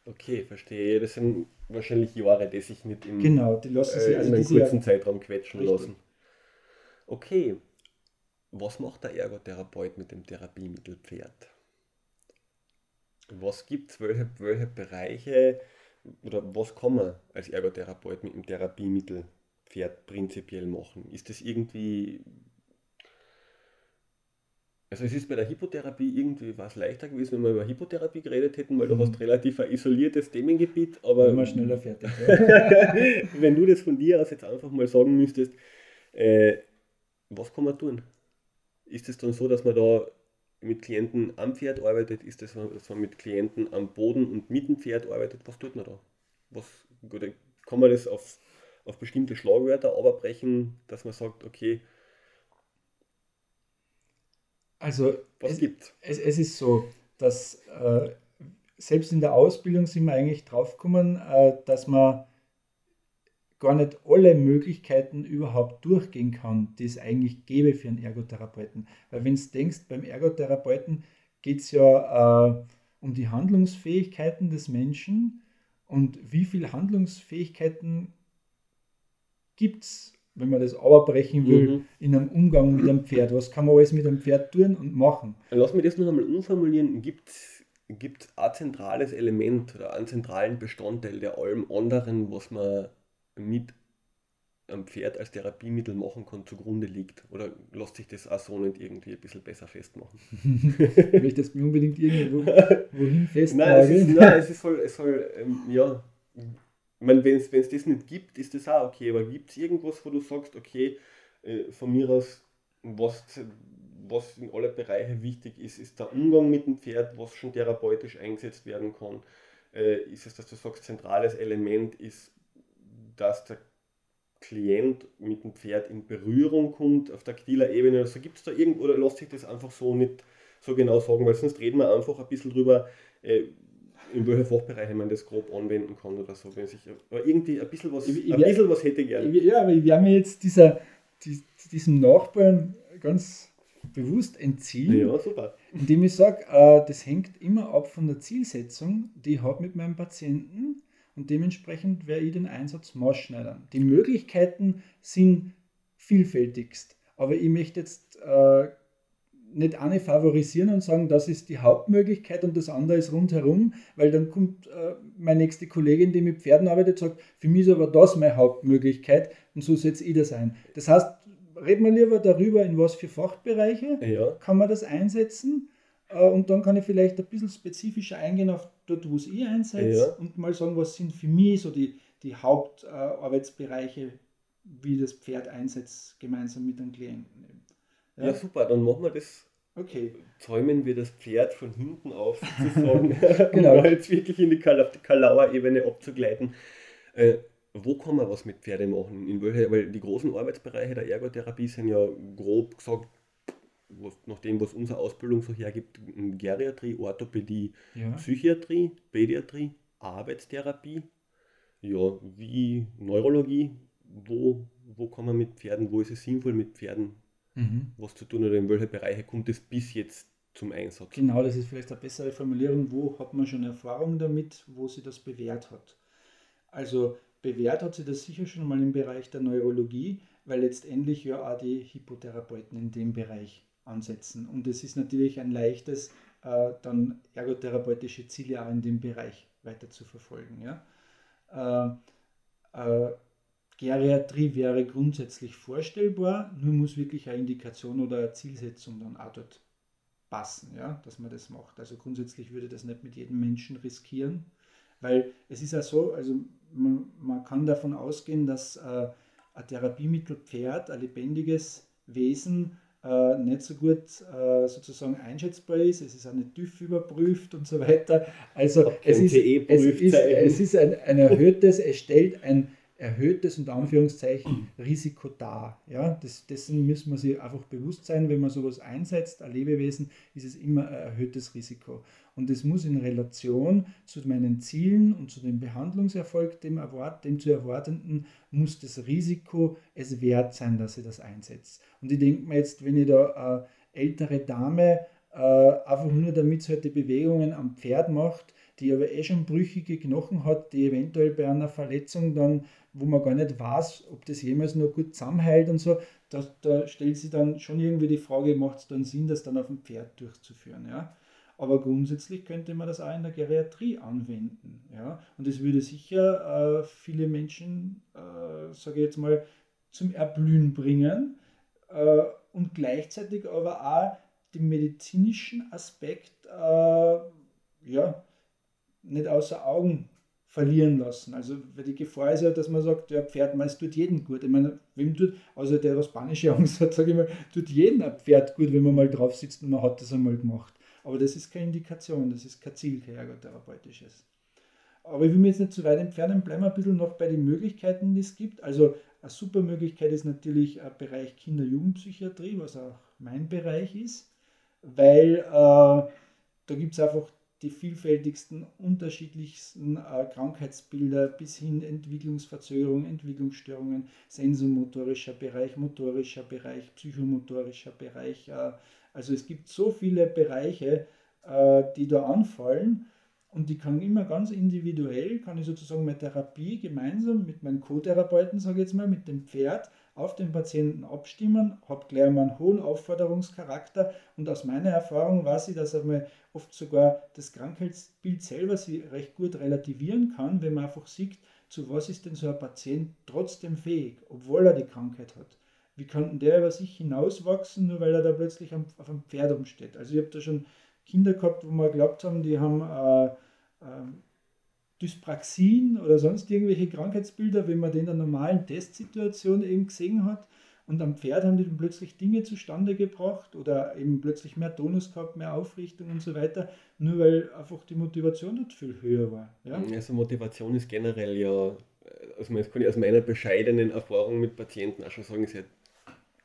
Speaker 1: Okay, verstehe. Das sind wahrscheinlich Jahre, die sich nicht im,
Speaker 2: genau, die lassen sich
Speaker 1: äh, in einem kurzen Zeitraum quetschen richtig. lassen. Okay, was macht der Ergotherapeut mit dem Therapiemittel Pferd? Was gibt es, welche, welche Bereiche oder was kann man als Ergotherapeut mit dem Therapiemittel Pferd prinzipiell machen? Ist das irgendwie also es ist bei der Hypotherapie irgendwie was leichter gewesen, wenn wir über Hypotherapie geredet hätten, weil du mhm. hast relativ ein isoliertes Themengebiet, aber
Speaker 2: immer schneller fertig.
Speaker 1: Wenn du das von dir aus jetzt einfach mal sagen müsstest, äh, was kann man tun? Ist es dann so, dass man da mit Klienten am Pferd arbeitet? Ist es das, dass man mit Klienten am Boden und mit dem Pferd arbeitet? Was tut man da? Was, kann man das auf, auf bestimmte Schlagwörter abbrechen, dass man sagt, okay,
Speaker 2: also Was es, gibt's? Es, es ist so, dass äh, selbst in der Ausbildung sind wir eigentlich draufgekommen, äh, dass man gar nicht alle Möglichkeiten überhaupt durchgehen kann, die es eigentlich gäbe für einen Ergotherapeuten. Weil wenn du denkst, beim Ergotherapeuten geht es ja äh, um die Handlungsfähigkeiten des Menschen und wie viele Handlungsfähigkeiten gibt es wenn man das abbrechen will, mhm. in einem Umgang mit einem Pferd. Was kann man alles mit einem Pferd tun und machen?
Speaker 1: Lass mich das noch einmal umformulieren. Gibt es ein zentrales Element oder einen zentralen Bestandteil der allem anderen, was man mit einem Pferd als Therapiemittel machen kann, zugrunde liegt? Oder lässt sich das auch so nicht irgendwie ein bisschen besser festmachen?
Speaker 2: Will ich das unbedingt irgendwo wohin festmachen?
Speaker 1: Nein, es, ist, nein, es soll, es soll ähm, ja, meine, wenn es das nicht gibt, ist das auch okay, aber gibt es irgendwas, wo du sagst, okay, äh, von mir aus, was, was in alle Bereiche wichtig ist, ist der Umgang mit dem Pferd, was schon therapeutisch eingesetzt werden kann. Äh, ist es, dass du sagst, zentrales Element ist, dass der Klient mit dem Pferd in Berührung kommt auf taktiler Ebene. Also gibt es da irgendwo, oder lässt sich das einfach so nicht so genau sagen, weil sonst reden wir einfach ein bisschen drüber, äh, in welche Fachbereiche man das grob anwenden kann oder so. Wenn sich, aber irgendwie ein bisschen was, ich, ein bisschen was hätte ich gerne.
Speaker 2: Ja, aber ich werde mir jetzt dieser, die, diesem Nachbarn ganz bewusst entziehen,
Speaker 1: ja, super.
Speaker 2: indem ich sage, äh, das hängt immer ab von der Zielsetzung, die ich habe mit meinem Patienten und dementsprechend werde ich den Einsatz maßschneidern. Die Möglichkeiten sind vielfältigst, aber ich möchte jetzt äh, nicht eine favorisieren und sagen, das ist die Hauptmöglichkeit und das andere ist rundherum, weil dann kommt äh, meine nächste Kollegin, die mit Pferden arbeitet, sagt, für mich ist aber das meine Hauptmöglichkeit und so setze ich das ein. Das heißt, reden wir lieber darüber, in was für Fachbereiche
Speaker 1: ja.
Speaker 2: kann man das einsetzen äh, und dann kann ich vielleicht ein bisschen spezifischer eingehen auf dort, wo es ich einsetze ja. und mal sagen, was sind für mich so die, die Hauptarbeitsbereiche, äh, wie das Pferd einsetzt, gemeinsam mit den Klienten.
Speaker 1: Ja. ja, super, dann machen wir das.
Speaker 2: Okay.
Speaker 1: Zäumen wir das Pferd von hinten auf, sozusagen, genau. um jetzt wirklich in die, Kal Kalauer-Ebene abzugleiten. Äh, wo kann man was mit Pferde machen? In welche, weil die großen Arbeitsbereiche der Ergotherapie sind ja grob gesagt, was, nach dem, was unsere Ausbildung so hergibt, Geriatrie, Orthopädie, ja. Psychiatrie, Pädiatrie, Arbeitstherapie, ja, wie Neurologie, wo, wo kann man mit Pferden, wo ist es sinnvoll mit Pferden mhm. was zu tun oder in welche Bereiche kommt es bis jetzt zum Einsatz?
Speaker 2: Genau, das ist vielleicht eine bessere Formulierung. Wo hat man schon Erfahrung damit, wo sie das bewährt hat? Also bewährt hat sie das sicher schon mal im Bereich der Neurologie, weil letztendlich ja auch die Hypotherapeuten in dem Bereich ansetzen. Und es ist natürlich ein leichtes, äh, dann ergotherapeutische Ziele auch in dem Bereich weiter zu verfolgen. Ja? Äh, äh, Geriatrie wäre grundsätzlich vorstellbar, nur muss wirklich eine Indikation oder eine Zielsetzung dann auch dort passen, ja, dass man das macht. Also grundsätzlich würde das nicht mit jedem Menschen riskieren, Weil es ist ja so, also man, man kann davon ausgehen, dass äh, ein Therapiemittel Pferd, ein lebendiges Wesen, äh, nicht so gut äh, sozusagen einschätzbar ist. Es ist auch nicht TÜV überprüft und so weiter. Also es ist, es ist, es ist ein, ein erhöhtes, es stellt ein erhöhtes und Anführungszeichen Risiko dar. Ja, das, dessen müssen wir sich einfach bewusst sein, wenn man sowas einsetzt, ein Lebewesen, ist es immer ein erhöhtes Risiko. Und es muss in Relation zu meinen Zielen und zu dem Behandlungserfolg, dem, erwart, dem zu erwartenden, muss das Risiko es wert sein, dass ich das einsetze. Und ich denke mir jetzt, wenn ich da eine ältere Dame äh, einfach nur damit sie halt die Bewegungen am Pferd macht, die aber eh schon brüchige Knochen hat, die eventuell bei einer Verletzung dann wo man gar nicht weiß, ob das jemals nur gut zusammenhält und so, da, da stellt sich dann schon irgendwie die Frage, macht es dann Sinn, das dann auf dem Pferd durchzuführen. Ja? Aber grundsätzlich könnte man das auch in der Geriatrie anwenden. Ja? Und es würde sicher äh, viele Menschen, äh, sage ich jetzt mal, zum Erblühen bringen äh, und gleichzeitig aber auch den medizinischen Aspekt äh, ja, nicht außer Augen verlieren lassen. Also weil die Gefahr ist ja, dass man sagt, ja, Pferd, man, tut jedem gut. Ich meine, wem tut, außer der, was panische Angst hat, sage ich mal, tut jedem ein Pferd gut, wenn man mal drauf sitzt und man hat das einmal gemacht. Aber das ist keine Indikation, das ist kein Ziel, kein ergotherapeutisches. Aber ich will mich jetzt nicht zu weit entfernen, bleiben wir ein bisschen noch bei den Möglichkeiten, die es gibt. Also eine super Möglichkeit ist natürlich ein Bereich Kinder-Jugendpsychiatrie, was auch mein Bereich ist, weil äh, da gibt es einfach die vielfältigsten, unterschiedlichsten äh, Krankheitsbilder bis hin Entwicklungsverzögerung, Entwicklungsstörungen, sensomotorischer Bereich, motorischer Bereich, psychomotorischer Bereich. Äh, also es gibt so viele Bereiche, äh, die da anfallen und die kann immer ganz individuell, kann ich sozusagen mit Therapie gemeinsam mit meinem Co-Therapeuten, sage ich jetzt mal, mit dem Pferd auf den Patienten abstimmen, habe gleich mal einen hohen Aufforderungscharakter und aus meiner Erfahrung weiß ich, dass einmal oft sogar das Krankheitsbild selber sich recht gut relativieren kann, wenn man einfach sieht, zu was ist denn so ein Patient trotzdem fähig, obwohl er die Krankheit hat. Wie kann der über sich hinauswachsen, nur weil er da plötzlich auf einem Pferd umsteht? Also ich habe da schon Kinder gehabt, wo wir glaubt haben, die haben äh, äh, Dyspraxien oder sonst irgendwelche Krankheitsbilder, wenn man den in der normalen Testsituation eben gesehen hat. Und am Pferd haben die dann plötzlich Dinge zustande gebracht oder eben plötzlich mehr Tonus gehabt, mehr Aufrichtung und so weiter, nur weil einfach die Motivation dort viel höher war.
Speaker 1: Ja? Also Motivation ist generell ja, also das kann ich aus meiner bescheidenen Erfahrung mit Patienten auch schon sagen, ist ja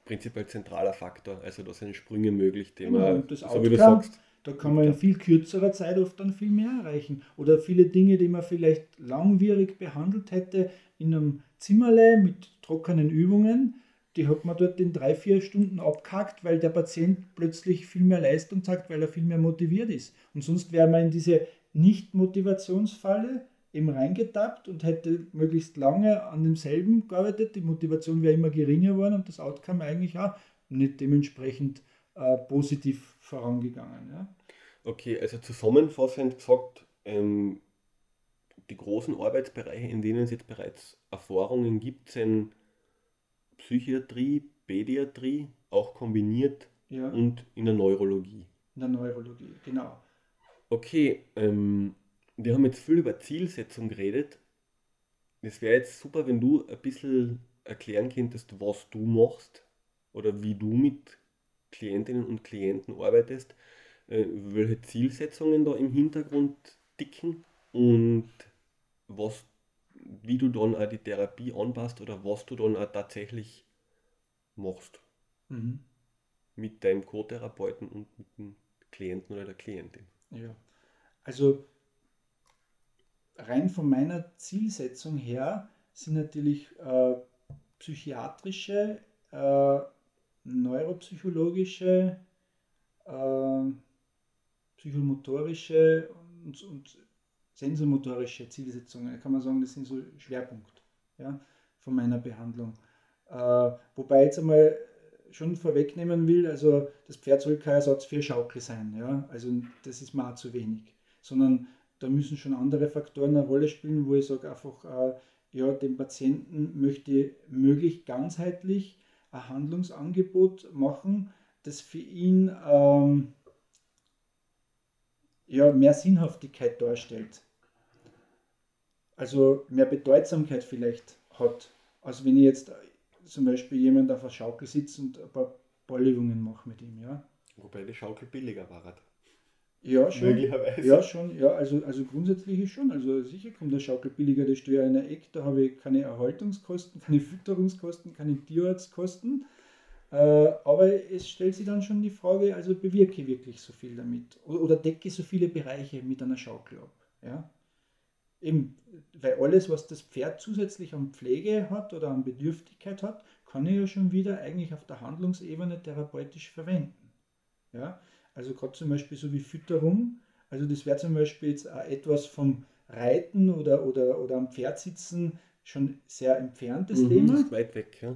Speaker 1: prinzipiell zentraler Faktor. Also da sind Sprünge möglich, die genau, man,
Speaker 2: so wie du sagst, da kann man in viel kürzerer Zeit oft dann viel mehr erreichen. Oder viele Dinge, die man vielleicht langwierig behandelt hätte in einem Zimmerle mit trockenen Übungen, die hat man dort in drei, vier Stunden abgehakt, weil der Patient plötzlich viel mehr Leistung zeigt, weil er viel mehr motiviert ist. Und sonst wäre man in diese Nicht-Motivationsfalle eben reingetappt und hätte möglichst lange an demselben gearbeitet. Die Motivation wäre immer geringer geworden und das Outcome eigentlich auch nicht dementsprechend äh, positiv vorangegangen. Ja?
Speaker 1: Okay, also zusammenfassend gesagt, ähm, die großen Arbeitsbereiche, in denen es jetzt bereits Erfahrungen gibt, sind Psychiatrie, Pädiatrie, auch kombiniert ja. und in der Neurologie.
Speaker 2: In der Neurologie, genau.
Speaker 1: Okay, ähm, wir haben jetzt viel über Zielsetzung geredet. Es wäre jetzt super, wenn du ein bisschen erklären könntest, was du machst oder wie du mit Klientinnen und Klienten arbeitest, äh, welche Zielsetzungen da im Hintergrund dicken und was, wie du dann auch die Therapie anpasst oder was du dann auch tatsächlich machst. Mhm. Mit deinem Co-Therapeuten und mit dem Klienten oder der Klientin.
Speaker 2: Ja, also rein von meiner Zielsetzung her sind natürlich äh, psychiatrische äh, neuropsychologische, äh, psychomotorische und, und sensormotorische Zielsetzungen. Da kann man sagen, das sind so Schwerpunkt ja, von meiner Behandlung. Äh, wobei jetzt einmal schon vorwegnehmen will, also das Pferd soll kein Ersatz für Schaukel sein. Ja? Also das ist auch zu wenig. Sondern da müssen schon andere Faktoren eine Rolle spielen, wo ich sage einfach, äh, ja, dem Patienten möchte ich möglichst ganzheitlich ein Handlungsangebot machen, das für ihn ähm, ja, mehr Sinnhaftigkeit darstellt. also mehr Bedeutsamkeit vielleicht hat, als wenn ich jetzt zum Beispiel jemand auf der Schaukel sitzt und ein paar Ballübungen mache mit ihm, ja.
Speaker 1: Wobei die Schaukel billiger war.
Speaker 2: Ja, schon.
Speaker 1: Möglicherweise.
Speaker 2: Ja, schon. Ja, also, also grundsätzlich ist schon. Also sicher kommt der Schaukel billiger, da stehe ich in einer Eck, da habe ich keine Erhaltungskosten, keine Fütterungskosten, keine Tierarztkosten. Äh, aber es stellt sich dann schon die Frage, also bewirke ich wirklich so viel damit? Oder, oder decke so viele Bereiche mit einer Schaukel ab? Ja? Eben, weil alles, was das Pferd zusätzlich an Pflege hat oder an Bedürftigkeit hat, kann ich ja schon wieder eigentlich auf der Handlungsebene therapeutisch verwenden. Ja? Also gerade zum Beispiel so wie Fütterung. Also das wäre zum Beispiel jetzt auch etwas vom Reiten oder, oder, oder am Pferd sitzen schon sehr entferntes
Speaker 1: Mhm,
Speaker 2: Thema.
Speaker 1: ist weit weg, ja.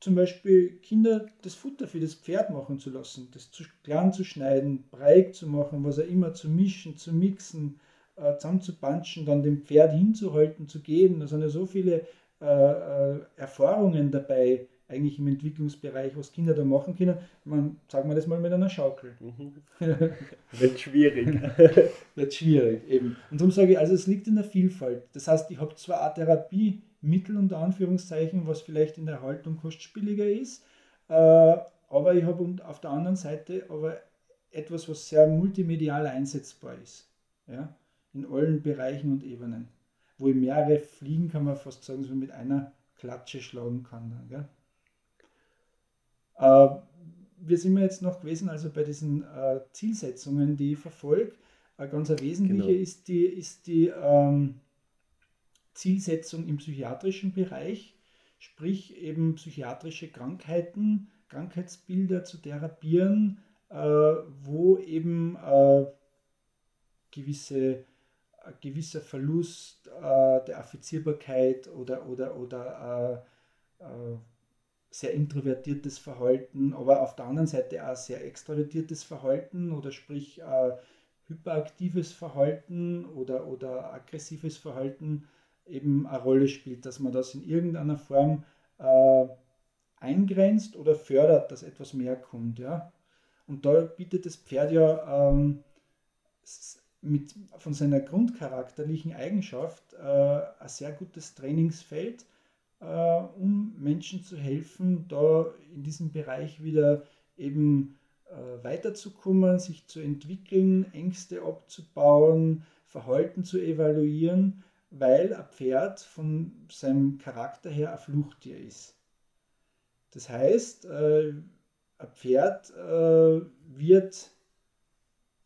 Speaker 2: Zum Beispiel Kinder das Futter für das Pferd machen zu lassen, das zu klein zu schneiden, breit zu machen, was auch immer, zu mischen, zu mixen, äh, zusammenzupanschen, dann dem Pferd hinzuhalten, zu geben. Da sind ja so viele äh, äh, Erfahrungen dabei, eigentlich im Entwicklungsbereich, was Kinder da machen können. Man, sagen wir das mal mit einer Schaukel.
Speaker 1: Mhm. Wird schwierig.
Speaker 2: wird schwierig eben. Und darum sage ich, also es liegt in der Vielfalt. Das heißt, ich habe zwar eine Therapiemittel unter Anführungszeichen, was vielleicht in der Haltung kostspieliger ist, äh, aber ich habe auf der anderen Seite aber etwas, was sehr multimedial einsetzbar ist. Ja? In allen Bereichen und Ebenen. Wo ich mehrere Fliegen, kann man fast sagen, so mit einer Klatsche schlagen kann. Dann, gell? Äh, wir sind wir jetzt noch gewesen, also bei diesen äh, Zielsetzungen, die ich verfolge. Eine ganz eine wesentliche
Speaker 1: Genau.
Speaker 2: ist die, ist die ähm, Zielsetzung im psychiatrischen Bereich, sprich eben psychiatrische Krankheiten, Krankheitsbilder zu therapieren, äh, wo eben äh, gewisse, ein gewisser Verlust äh, der Affizierbarkeit oder, oder, oder äh, äh, sehr introvertiertes Verhalten, aber auf der anderen Seite auch sehr extravertiertes Verhalten oder sprich äh, hyperaktives Verhalten oder, oder aggressives Verhalten eben eine Rolle spielt, dass man das in irgendeiner Form äh, eingrenzt oder fördert, dass etwas mehr kommt. Ja? Und da bietet das Pferd ja ähm, mit, von seiner grundcharakterlichen Eigenschaft äh, ein sehr gutes Trainingsfeld, um Menschen zu helfen, da in diesem Bereich wieder eben äh, weiterzukommen, sich zu entwickeln, Ängste abzubauen, Verhalten zu evaluieren, weil ein Pferd von seinem Charakter her ein Fluchttier ist. Das heißt, äh, ein Pferd äh, wird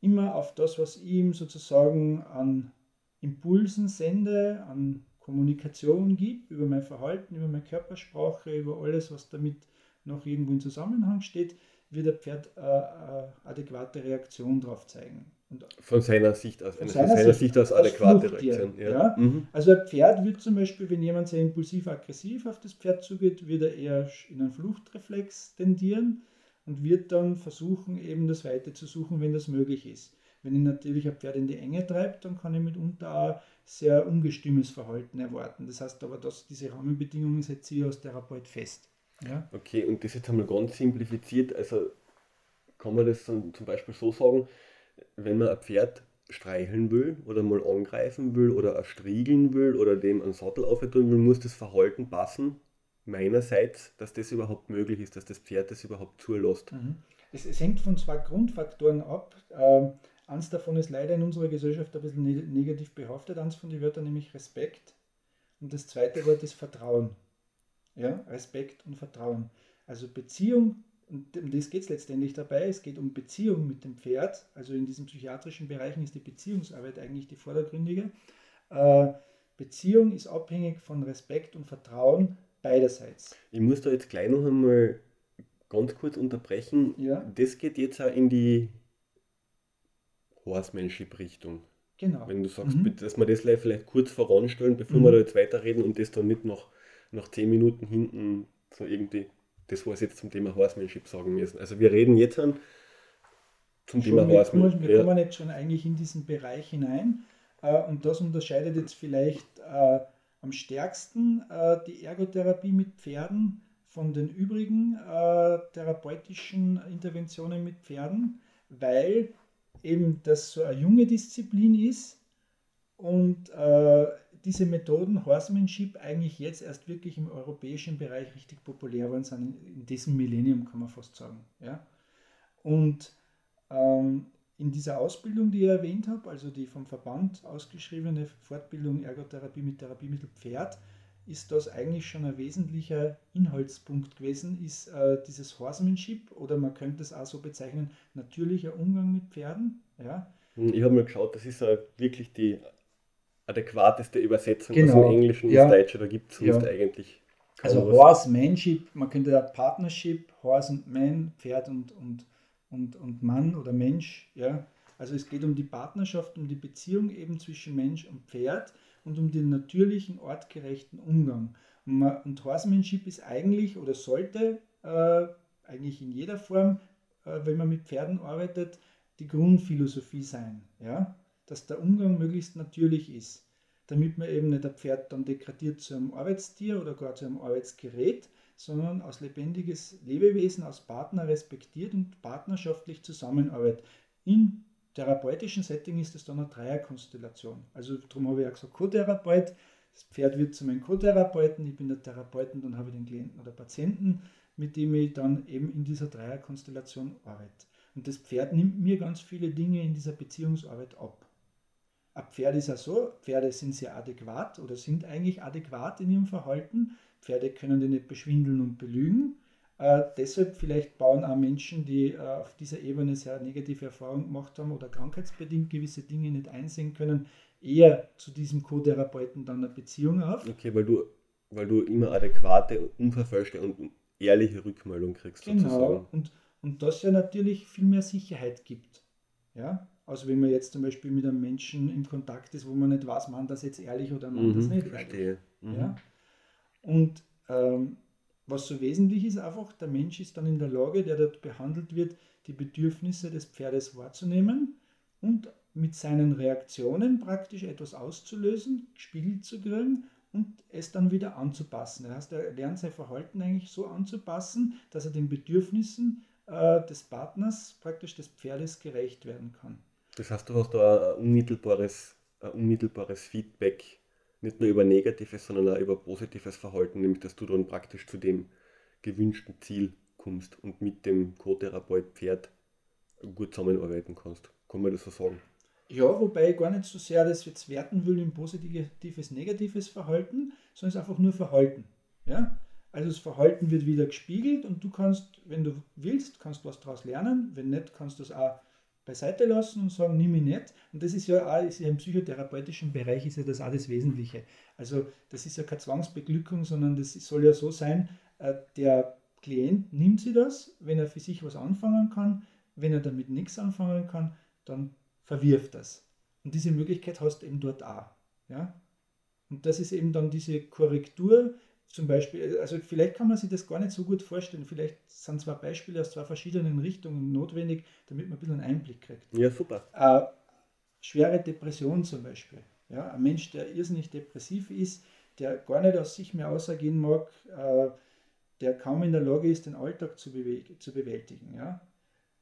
Speaker 2: immer auf das, was ihm sozusagen an Impulsen sende, an Kommunikation gibt, über mein Verhalten, über meine Körpersprache, über alles, was damit noch irgendwo in Zusammenhang steht, wird ein Pferd äh, eine adäquate Reaktion darauf zeigen. Und
Speaker 1: Von seiner Sicht aus,
Speaker 2: Von seiner
Speaker 1: seiner,
Speaker 2: Sicht
Speaker 1: Sicht aus adäquate Reaktion.
Speaker 2: ja.
Speaker 1: Mhm.
Speaker 2: Also ein Pferd wird zum Beispiel, wenn jemand sehr impulsiv-aggressiv auf das Pferd zugeht, wird er eher in einen Fluchtreflex tendieren und wird dann versuchen, eben das Weite zu suchen, wenn das möglich ist. Wenn ich natürlich ein Pferd in die Enge treibt, dann kann ich mitunter auch sehr ungestümes Verhalten erwarten. Das heißt aber, dass diese Rahmenbedingungen setze ich als Therapeut fest. Ja?
Speaker 1: Okay, und das jetzt einmal ganz simplifiziert, also kann man das dann zum Beispiel so sagen, wenn man ein Pferd streicheln will oder mal angreifen will oder erstriegeln will oder dem einen Sattel auftun will, muss das Verhalten passen, meinerseits, dass das überhaupt möglich ist, dass das Pferd das überhaupt zulässt.
Speaker 2: Mhm. Es, es hängt von zwei Grundfaktoren ab. Ähm, eins davon ist leider in unserer Gesellschaft ein bisschen ne negativ behaftet, eins von den Wörtern nämlich Respekt. Und das zweite Wort ist Vertrauen. Ja, Respekt und Vertrauen. Also Beziehung, und um das geht es letztendlich dabei, es geht um Beziehung mit dem Pferd. Also in diesen psychiatrischen Bereichen ist die Beziehungsarbeit eigentlich die vordergründige. Äh, Beziehung ist abhängig von Respekt und Vertrauen beiderseits.
Speaker 1: Ich muss da jetzt gleich noch einmal ganz kurz unterbrechen.
Speaker 2: Ja.
Speaker 1: Das geht jetzt auch in die Horsemanship-Richtung.
Speaker 2: Genau.
Speaker 1: Wenn du sagst,
Speaker 2: Mhm.
Speaker 1: bitte, dass wir das vielleicht kurz voranstellen, bevor
Speaker 2: Mhm.
Speaker 1: wir da jetzt weiterreden und das dann nicht noch nach 10 Minuten hinten so irgendwie, das was jetzt zum Thema Horsemanship sagen müssen. Also wir reden jetzt an zum Thema
Speaker 2: Schon, wir, kommen,
Speaker 1: Horsemanship.
Speaker 2: wir
Speaker 1: Ja.
Speaker 2: kommen jetzt schon eigentlich in diesen Bereich hinein äh, und das unterscheidet jetzt vielleicht äh, am stärksten äh, die Ergotherapie mit Pferden von den übrigen äh, therapeutischen Interventionen mit Pferden, weil eben das so eine junge Disziplin ist und äh, diese Methoden Horsemanship eigentlich jetzt erst wirklich im europäischen Bereich richtig populär worden sind, in, in diesem Millennium kann man fast sagen. Ja? Und ähm, in dieser Ausbildung, die ich erwähnt habe, also die vom Verband ausgeschriebene Fortbildung Ergotherapie mit Therapiemittel Pferd, ist das eigentlich schon ein wesentlicher Inhaltspunkt gewesen, ist äh, dieses Horsemanship oder man könnte es auch so bezeichnen, natürlicher Umgang mit Pferden. Ja.
Speaker 1: Hm, ich habe mal geschaut, das ist uh, wirklich die adäquateste Übersetzung genau. aus dem Englischen
Speaker 2: ja.
Speaker 1: ins Deutsche, da gibt es
Speaker 2: ja.
Speaker 1: eigentlich.
Speaker 2: Also Horsemanship, man könnte da Partnership, Horse und Man, Pferd und, und, und, und Mann oder Mensch, ja. Also es geht um die Partnerschaft, um die Beziehung eben zwischen Mensch und Pferd und um den natürlichen, ortgerechten Umgang. Und Horsemanship ist eigentlich oder sollte äh, eigentlich in jeder Form, äh, wenn man mit Pferden arbeitet, die Grundphilosophie sein. Ja? Dass der Umgang möglichst natürlich ist, damit man eben nicht ein Pferd dann degradiert zu einem Arbeitstier oder gar zu einem Arbeitsgerät, sondern als lebendiges Lebewesen, als Partner respektiert und partnerschaftlich zusammenarbeitet in therapeutischen Setting ist es dann eine Dreierkonstellation. Also darum habe ich auch gesagt, Co-Therapeut. Das Pferd wird zu meinem Co-Therapeuten, ich bin der Therapeuten, dann habe ich den Klienten oder Patienten, mit dem ich dann eben in dieser Dreierkonstellation arbeite. Und das Pferd nimmt mir ganz viele Dinge in dieser Beziehungsarbeit ab. Ein Pferd ist ja so, Pferde sind sehr adäquat oder sind eigentlich adäquat in ihrem Verhalten. Pferde können die nicht beschwindeln und belügen. Äh, deshalb vielleicht bauen auch Menschen, die äh, auf dieser Ebene sehr negative Erfahrungen gemacht haben oder krankheitsbedingt gewisse Dinge nicht einsehen können, eher zu diesem Co-Therapeuten dann eine Beziehung auf.
Speaker 1: Okay, weil du, weil du immer adäquate, unverfälschte und ehrliche Rückmeldung kriegst.
Speaker 2: Genau, sozusagen. und, und das ja natürlich viel mehr Sicherheit gibt. Ja? Also wenn man jetzt zum Beispiel mit einem Menschen in Kontakt ist, wo man nicht weiß, man das jetzt ehrlich oder man mhm, das nicht
Speaker 1: verstehe.
Speaker 2: ehrlich. Mhm. Ja? Und ähm, was so wesentlich ist, einfach, der Mensch ist dann in der Lage, der dort behandelt wird, die Bedürfnisse des Pferdes wahrzunehmen und mit seinen Reaktionen praktisch etwas auszulösen, gespiegelt zu kriegen und es dann wieder anzupassen. Das heißt, er lernt sein Verhalten eigentlich so anzupassen, dass er den Bedürfnissen äh, des Partners, praktisch des Pferdes, gerecht werden kann.
Speaker 1: Das heißt, du hast da ein unmittelbares, ein unmittelbares Feedback nicht nur über negatives, sondern auch über positives Verhalten, nämlich dass du dann praktisch zu dem gewünschten Ziel kommst und mit dem Co-Therapeut Pferd gut zusammenarbeiten kannst. Kann man das so sagen?
Speaker 2: Ja, wobei ich gar nicht so sehr das jetzt werten will in positives, negatives Verhalten, sondern es ist einfach nur Verhalten. Ja? Also das Verhalten wird wieder gespiegelt und du kannst, wenn du willst, kannst was daraus lernen, wenn nicht, kannst du es auch beiseite lassen und sagen, nimm mich nicht. Und das ist ja auch ist ja im psychotherapeutischen Bereich ist ja das auch Wesentliche. Also das ist ja keine Zwangsbeglückung, sondern das soll ja so sein, äh, der Klient nimmt sich das, wenn er für sich was anfangen kann, wenn er damit nichts anfangen kann, dann verwirft das. Und diese Möglichkeit hast du eben dort auch. Ja? Und das ist eben dann diese Korrektur, zum Beispiel, also vielleicht kann man sich das gar nicht so gut vorstellen. Vielleicht sind zwei Beispiele aus zwei verschiedenen Richtungen notwendig, damit man ein bisschen einen Einblick kriegt.
Speaker 1: Ja, super.
Speaker 2: Äh, schwere Depression zum Beispiel. Ja, ein Mensch, der irrsinnig depressiv ist, der gar nicht aus sich mehr außergehen mag, äh, der kaum in der Lage ist, den Alltag zu, zu bewältigen, ja,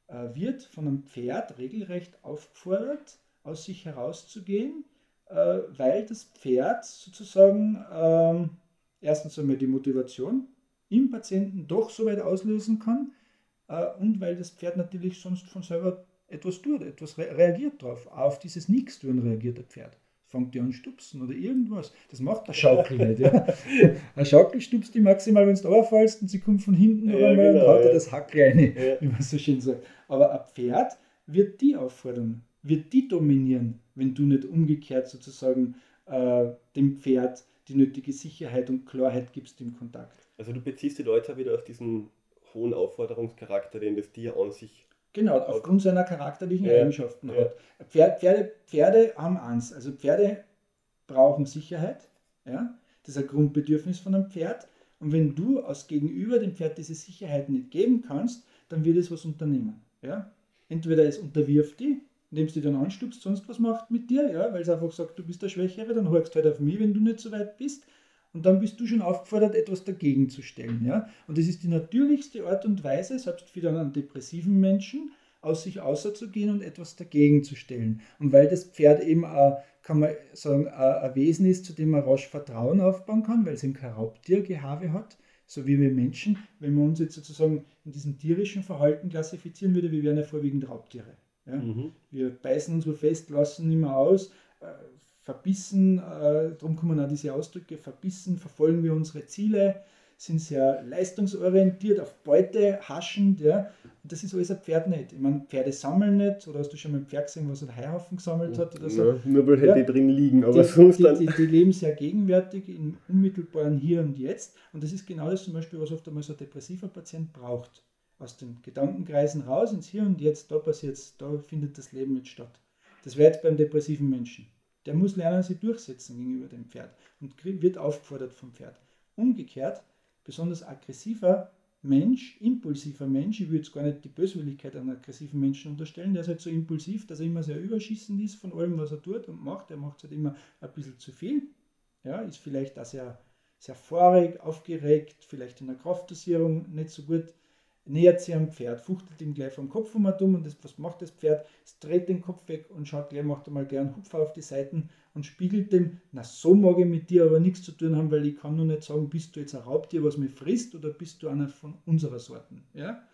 Speaker 2: äh, wird von einem Pferd regelrecht aufgefordert, aus sich herauszugehen, äh, weil das Pferd sozusagen ähm, erstens einmal die Motivation im Patienten doch so weit auslösen kann äh, und weil das Pferd natürlich sonst von selber etwas tut, etwas re reagiert drauf. Auf dieses Nichtstun reagiert der Pferd. Fängt die an stupsen oder irgendwas. Das macht der Schaukel nicht. Ja. Ein Schaukel stupst die maximal, wenn du runterfallst und sie kommt von hinten ja, einmal genau, und haut ja. das Hack rein, ja. wie man so schön sagt. Aber ein Pferd wird die auffordern, wird die dominieren, wenn du nicht umgekehrt sozusagen äh, dem Pferd die nötige Sicherheit und Klarheit gibst im Kontakt.
Speaker 1: Also du beziehst die Leute wieder auf diesen hohen Aufforderungscharakter, den das Tier an sich
Speaker 2: Genau, aufgrund seiner charakterlichen ja, Eigenschaften ja. hat. Pferde, Pferde, Pferde haben Angst. Also Pferde brauchen Sicherheit. Ja? Das ist ein Grundbedürfnis von einem Pferd. Und wenn du als Gegenüber dem Pferd diese Sicherheit nicht geben kannst, dann wird es was unternehmen. Ja? Entweder es unterwirft die indem du dann anstupst, sonst was macht mit dir, ja, weil es einfach sagt, du bist der Schwächere, dann horchst halt auf mich, wenn du nicht so weit bist. Und dann bist du schon aufgefordert, etwas dagegen zu stellen. Ja? Und das ist die natürlichste Art und Weise, selbst für einen depressiven Menschen, aus sich außerzugehen und etwas dagegen zu stellen. Und weil das Pferd eben auch kann man sagen, ein Wesen ist, zu dem man rasch Vertrauen aufbauen kann, weil es eben kein Raubtiergehabe hat, so wie wir Menschen. Wenn man uns jetzt sozusagen in diesem tierischen Verhalten klassifizieren würde, wir wären ja vorwiegend Raubtiere. Ja? Mhm. Wir beißen uns wo fest, lassen nicht mehr aus, äh, verbissen, äh, darum kommen auch diese Ausdrücke, verbissen, verfolgen wir unsere Ziele, sind sehr leistungsorientiert, auf Beute haschend. Ja. Und das ist alles ein Pferd nicht. Ich meine, Pferde sammeln nicht. Oder hast du schon mal ein Pferd gesehen, was ein Heihaufen gesammelt hat? Oder so?
Speaker 1: Ja, nur weil ja. die drin liegen.
Speaker 2: Aber die, sonst die, die, die, leben sehr gegenwärtig im unmittelbaren Hier und Jetzt. Und das ist genau das zum Beispiel, was oft einmal so ein depressiver Patient braucht. Aus den Gedankenkreisen raus ins Hier und Jetzt, da passiert da findet das Leben jetzt statt. Das wäre jetzt beim depressiven Menschen. Der muss lernen, sich durchsetzen gegenüber dem Pferd und wird aufgefordert vom Pferd. Umgekehrt besonders aggressiver Mensch, impulsiver Mensch, ich würde jetzt gar nicht die Böswilligkeit an aggressiven Menschen unterstellen, der ist halt so impulsiv, dass er immer sehr überschießend ist von allem, was er tut und macht. Er macht halt immer ein bisschen zu viel. Ja, ist vielleicht auch sehr, sehr fahrig, aufgeregt, vielleicht in der Kraftdosierung nicht so gut nähert sich am Pferd, fuchtelt ihm gleich vom Kopf um dumm und das, was macht das Pferd? Es dreht den Kopf weg und schaut gleich, macht einmal gern Hupfer auf die Seiten und spiegelt dem, na so mag ich mit dir aber nichts zu tun haben, weil ich kann nur nicht sagen, bist du jetzt ein Raubtier, was mich frisst oder bist du einer von unserer Sorten. Ja?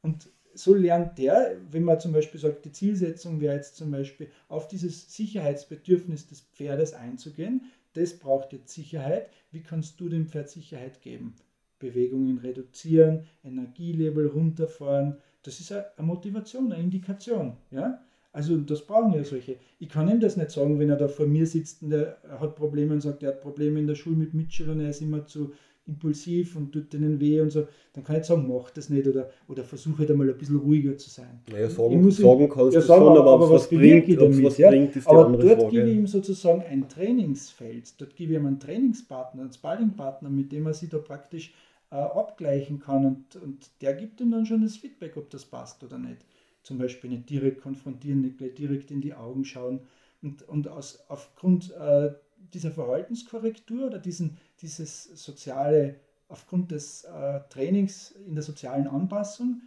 Speaker 2: Und so lernt der, wenn man zum Beispiel sagt, die Zielsetzung wäre jetzt zum Beispiel auf dieses Sicherheitsbedürfnis des Pferdes einzugehen, das braucht jetzt Sicherheit, wie kannst du dem Pferd Sicherheit geben? Bewegungen reduzieren, Energielevel runterfahren. Das ist eine Motivation, eine Indikation. Ja? Also das brauchen ja solche. Ich kann ihm das nicht sagen, wenn er da vor mir sitzt und er hat Probleme und sagt, er hat Probleme in der Schule mit Mitschülern, er ist immer zu impulsiv und tut denen weh und so, dann kann ich sagen, mach das nicht oder, oder versuche halt einmal ein bisschen ruhiger zu sein.
Speaker 1: Naja, sagen, muss sagen kannst ja, du sagen, schon, aber, aber was, was bringt, damit, was ja? bringt, ist die
Speaker 2: aber andere dort Frage. gebe ich ihm sozusagen ein Trainingsfeld, dort gebe ich ihm einen Trainingspartner, einen Sparringpartner, mit dem er sich da praktisch äh, abgleichen kann und, und der gibt ihm dann schon das Feedback, ob das passt oder nicht. Zum Beispiel nicht direkt konfrontieren, nicht gleich direkt in die Augen schauen und, und aus, aufgrund äh, dieser Verhaltenskorrektur oder diesen, dieses soziale, aufgrund des äh, Trainings in der sozialen Anpassung,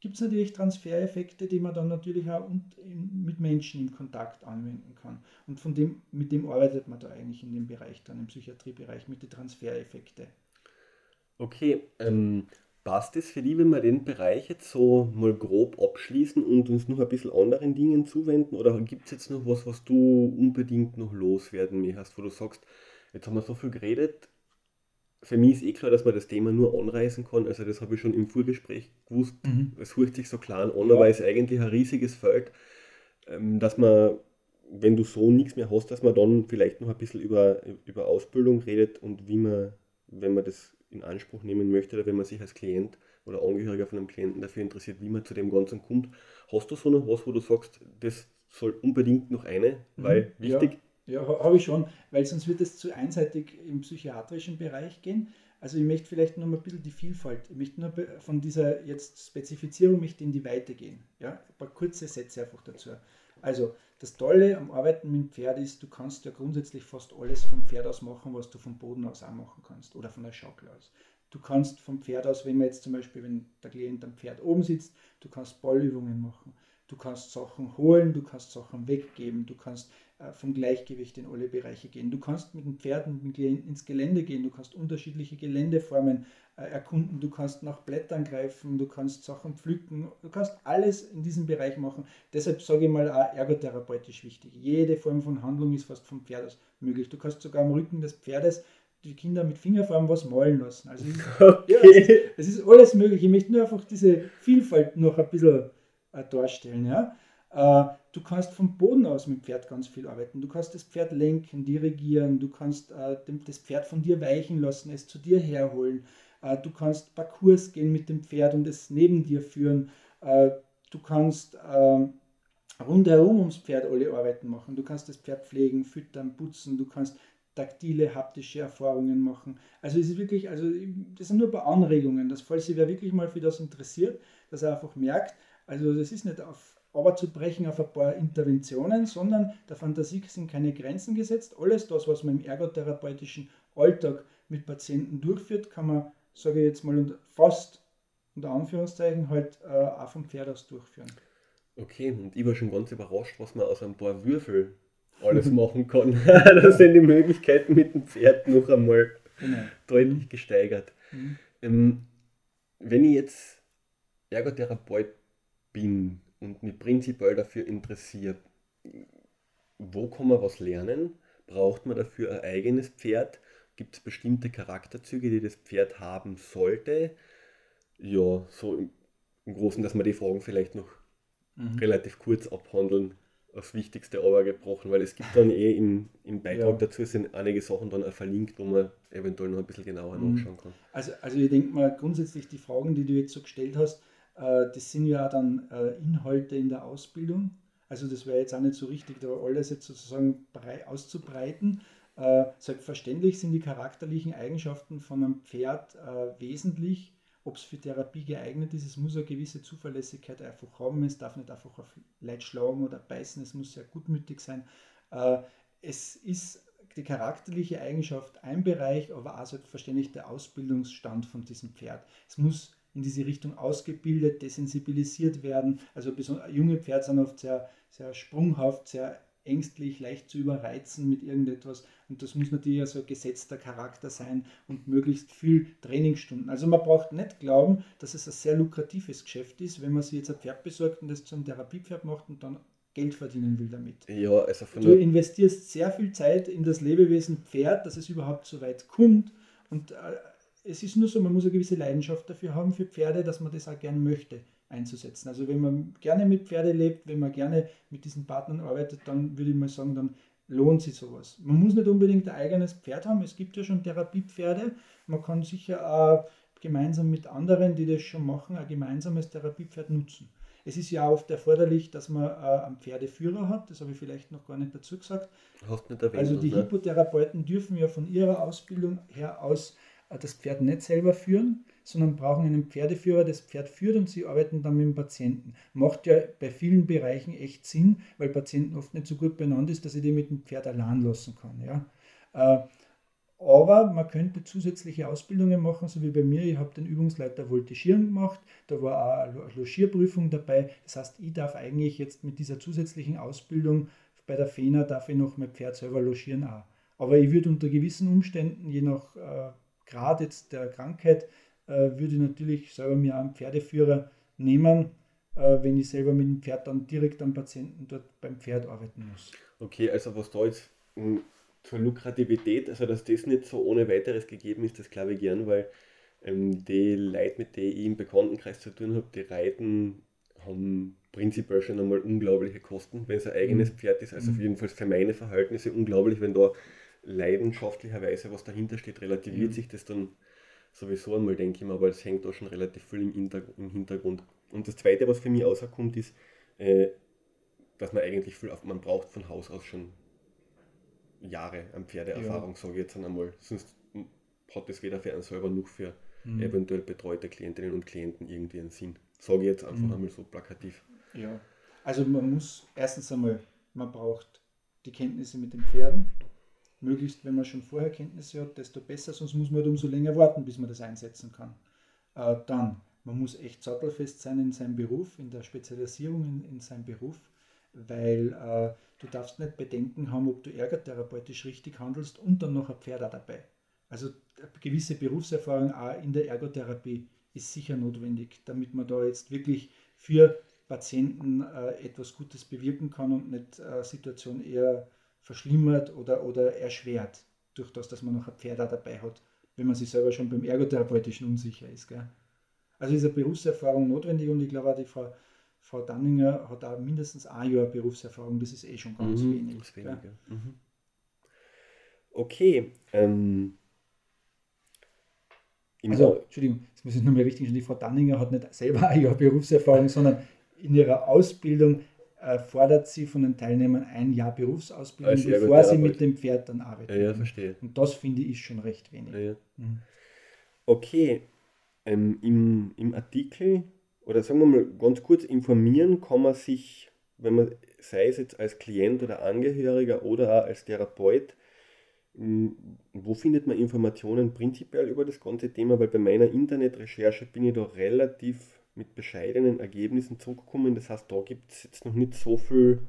Speaker 2: gibt es natürlich Transfereffekte, die man dann natürlich auch mit Menschen im Kontakt anwenden kann. Und von dem, mit dem arbeitet man da eigentlich in dem Bereich, dann im Psychiatriebereich, mit den Transfereffekten.
Speaker 1: Okay, ähm, passt es für dich, wenn wir den Bereich jetzt so mal grob abschließen und uns noch ein bisschen anderen Dingen zuwenden? Oder gibt es jetzt noch was, was du unbedingt noch loswerden möchtest, wo du sagst, jetzt haben wir so viel geredet, für mich ist eh klar, dass man das Thema nur anreißen kann. Also das habe ich schon im Vorgespräch gewusst. Mhm. Es hört sich so klein an, aber es ist eigentlich ein riesiges Feld, ähm, dass man, wenn du so nichts mehr hast, dass man dann vielleicht noch ein bisschen über, über Ausbildung redet und wie man, wenn man das in Anspruch nehmen möchte oder wenn man sich als Klient oder Angehöriger von einem Klienten dafür interessiert, wie man zu dem Ganzen kommt. Hast du so noch was, wo du sagst, das soll unbedingt noch eine, mhm. weil mhm, wichtig?
Speaker 2: Ja, ja habe ich schon, weil sonst wird es zu einseitig im psychiatrischen Bereich gehen. Also ich möchte vielleicht noch mal ein bisschen die Vielfalt, ich möchte nur von dieser jetzt Spezifizierung möchte in die Weite gehen. Ja, ein paar kurze Sätze einfach dazu. Also das Tolle am Arbeiten mit dem Pferd ist, du kannst ja grundsätzlich fast alles vom Pferd aus machen, was du vom Boden aus auch machen kannst oder von der Schaukel aus. Du kannst vom Pferd aus, wenn man jetzt zum Beispiel, wenn der Klient am Pferd oben sitzt, du kannst Ballübungen machen. Du kannst Sachen holen, du kannst Sachen weggeben, du kannst vom Gleichgewicht in alle Bereiche gehen. Du kannst mit den Pferden ins Gelände gehen, du kannst unterschiedliche Geländeformen äh, erkunden, du kannst nach Blättern greifen, du kannst Sachen pflücken, du kannst alles in diesem Bereich machen. Deshalb sage ich mal auch ergotherapeutisch wichtig. Jede Form von Handlung ist fast vom Pferd aus möglich. Du kannst sogar am Rücken des Pferdes die Kinder mit Fingerfarben was malen lassen. Also okay. ja, es, ist, es ist alles möglich. Ich möchte nur einfach diese Vielfalt noch ein bisschen äh, darstellen. Ja? Äh, du kannst vom Boden aus mit dem Pferd ganz viel arbeiten. Du kannst das Pferd lenken, dirigieren, du kannst äh, das Pferd von dir weichen lassen, es zu dir herholen. Äh, du kannst Parcours gehen mit dem Pferd und es neben dir führen. Du kannst ähm, rundherum ums Pferd alle Arbeiten machen. Du kannst das Pferd pflegen, füttern, putzen, du kannst taktile, haptische Erfahrungen machen. Also es ist wirklich, also das sind nur ein paar Anregungen, dass falls sich wer wirklich mal für das interessiert, dass er einfach merkt, also das ist nicht auf aber zu brechen auf ein paar Interventionen, sondern der Fantasie sind keine Grenzen gesetzt. Alles das, was man im ergotherapeutischen Alltag mit Patienten durchführt, kann man, sage ich jetzt mal, fast unter Anführungszeichen halt äh, auch vom Pferd aus durchführen.
Speaker 1: Okay, und ich war schon ganz überrascht, was man aus ein paar Würfel alles machen kann. da sind die Möglichkeiten mit dem Pferd noch einmal genau. deutlich gesteigert. Mhm. Ähm, wenn ich jetzt Ergotherapeut bin und mich prinzipiell dafür interessiere, wo kann man was lernen? Braucht man dafür ein eigenes Pferd? Gibt es bestimmte Charakterzüge, die das Pferd haben sollte? Ja, so im, im Großen, dass wir die Fragen vielleicht noch mhm. relativ kurz abhandeln. Das Wichtigste aber gebrochen, weil es gibt dann eh im, im Beitrag ja. dazu sind einige Sachen dann auch verlinkt, wo man eventuell noch ein bisschen genauer mhm. nachschauen kann.
Speaker 2: Also, also ich denke mal grundsätzlich die Fragen, die du jetzt so gestellt hast, das sind ja dann äh, Inhalte in der Ausbildung. Also das wäre jetzt auch nicht so richtig, da alles jetzt sozusagen auszubreiten. Äh, selbstverständlich sind die charakterlichen Eigenschaften von einem Pferd wesentlich ob es für Therapie geeignet ist. Es muss eine gewisse Zuverlässigkeit einfach haben. Es darf nicht einfach auf Leid schlagen oder beißen. Es muss sehr gutmütig sein. Es ist die charakterliche Eigenschaft ein Bereich, aber auch selbstverständlich der Ausbildungsstand von diesem Pferd. Es muss in diese Richtung ausgebildet, desensibilisiert werden. Also junge Pferde sind oft sehr, sehr sprunghaft, sehr ängstlich, leicht zu überreizen mit irgendetwas. Und das muss natürlich also ein gesetzter Charakter sein und möglichst viel Trainingsstunden. Also man braucht nicht glauben, dass es ein sehr lukratives Geschäft ist, wenn man sich jetzt ein Pferd besorgt und das zum Therapiepferd macht und dann Geld verdienen will damit.
Speaker 1: Ja, also
Speaker 2: du investierst sehr viel Zeit in das Lebewesen Pferd, dass es überhaupt so weit kommt. Und äh, es ist nur so, man muss eine gewisse Leidenschaft dafür haben für Pferde, dass man das auch gerne möchte einzusetzen. Also wenn man gerne mit Pferde lebt, wenn man gerne mit diesen Partnern arbeitet, dann würde ich mal sagen, dann lohnt sich sowas. Man muss nicht unbedingt ein eigenes Pferd haben, es gibt ja schon Therapiepferde. Man kann sicher auch gemeinsam mit anderen, die das schon machen, ein gemeinsames Therapiepferd nutzen. Es ist ja oft erforderlich, dass man äh, einen Pferdeführer hat, das habe ich vielleicht noch gar nicht dazu gesagt.
Speaker 1: Nicht erwähnt,
Speaker 2: also die ne? Hippotherapeuten dürfen ja von ihrer Ausbildung her aus das Pferd nicht selber führen, sondern brauchen einen Pferdeführer, das Pferd führt und sie arbeiten dann mit dem Patienten. Macht ja bei vielen Bereichen echt Sinn, weil Patienten oft nicht so gut benannt ist, dass ich die mit dem Pferd allein lassen kann. Ja. Äh, aber man könnte zusätzliche Ausbildungen machen, so wie bei mir. Ich habe den Übungsleiter Voltigieren gemacht, da war auch eine Logierprüfung dabei. Das heißt, ich darf eigentlich jetzt mit dieser zusätzlichen Ausbildung bei der FENA darf ich noch mein Pferd selber logieren auch. Aber ich würde unter gewissen Umständen, je nach äh, Grad jetzt der Krankheit, äh, würde ich natürlich selber mir einen Pferdeführer nehmen, äh, wenn ich selber mit dem Pferd dann direkt am Patienten dort beim Pferd arbeiten muss.
Speaker 1: Okay, also was da jetzt hm, zur Lukrativität, also dass das nicht so ohne weiteres gegeben ist, das glaube ich gern, weil ähm, die Leute, mit denen ich im Bekanntenkreis zu tun habe, die reiten, haben prinzipiell schon einmal unglaubliche Kosten, wenn es ein eigenes mhm. Pferd ist. Also mhm. jedenfalls für meine Verhältnisse unglaublich, wenn da leidenschaftlicherweise was dahinter steht, relativiert mhm. sich das dann sowieso einmal, denke ich mal, aber es hängt da schon relativ viel im, im Hintergrund. Und das Zweite, was für mich rauskommt, ist, äh, dass man eigentlich viel, auf, man braucht von Haus aus schon Jahre an Pferdeerfahrung, ja. sage ich jetzt einmal. Sonst hat das weder für einen selber noch für mhm. eventuell betreute Klientinnen und Klienten irgendwie einen Sinn. Sage ich jetzt einfach mhm. einmal so plakativ.
Speaker 2: Ja, also man muss erstens einmal, man braucht die Kenntnisse mit den Pferden, möglichst, wenn man schon vorher Kenntnisse hat, desto besser, sonst muss man halt umso länger warten, bis man das einsetzen kann. Äh, dann, man muss echt sattelfest sein in seinem Beruf, in der Spezialisierung in, in seinem Beruf, weil äh, du darfst nicht Bedenken haben, ob du ergotherapeutisch richtig handelst und dann noch ein Pferd dabei. Also eine gewisse Berufserfahrung auch in der Ergotherapie ist sicher notwendig, damit man da jetzt wirklich für Patienten äh, etwas Gutes bewirken kann und nicht äh, Situation eher verschlimmert oder, oder erschwert, durch das, dass man noch ein Pferd dabei hat, wenn man sich selber schon beim Ergotherapeutischen unsicher ist. Gell? Also ist eine Berufserfahrung notwendig und ich glaube auch die Frau, Frau Danninger hat auch mindestens ein Jahr Berufserfahrung, das ist eh schon ganz mhm, wenig. wenig mhm.
Speaker 1: Okay. Ähm,
Speaker 2: also, Entschuldigung, das muss ich nur mal richtig Die Frau Danninger hat nicht selber ein Jahr Berufserfahrung, sondern in ihrer Ausbildung fordert sie von den Teilnehmern ein Jahr Berufsausbildung, also bevor sie mit dem Pferd dann arbeiten.
Speaker 1: Ja, ja verstehe.
Speaker 2: Und das finde ich schon recht wenig. Ja,
Speaker 1: mhm. Okay, ähm, im, im Artikel, oder sagen wir mal ganz kurz, informieren kann man sich, wenn man, sei es jetzt als Klient oder Angehöriger oder auch als Therapeut, wo findet man Informationen prinzipiell über das ganze Thema? Weil bei meiner Internetrecherche bin ich da relativ mit bescheidenen Ergebnissen zurückgekommen. Das heißt, da gibt es jetzt noch nicht so viel,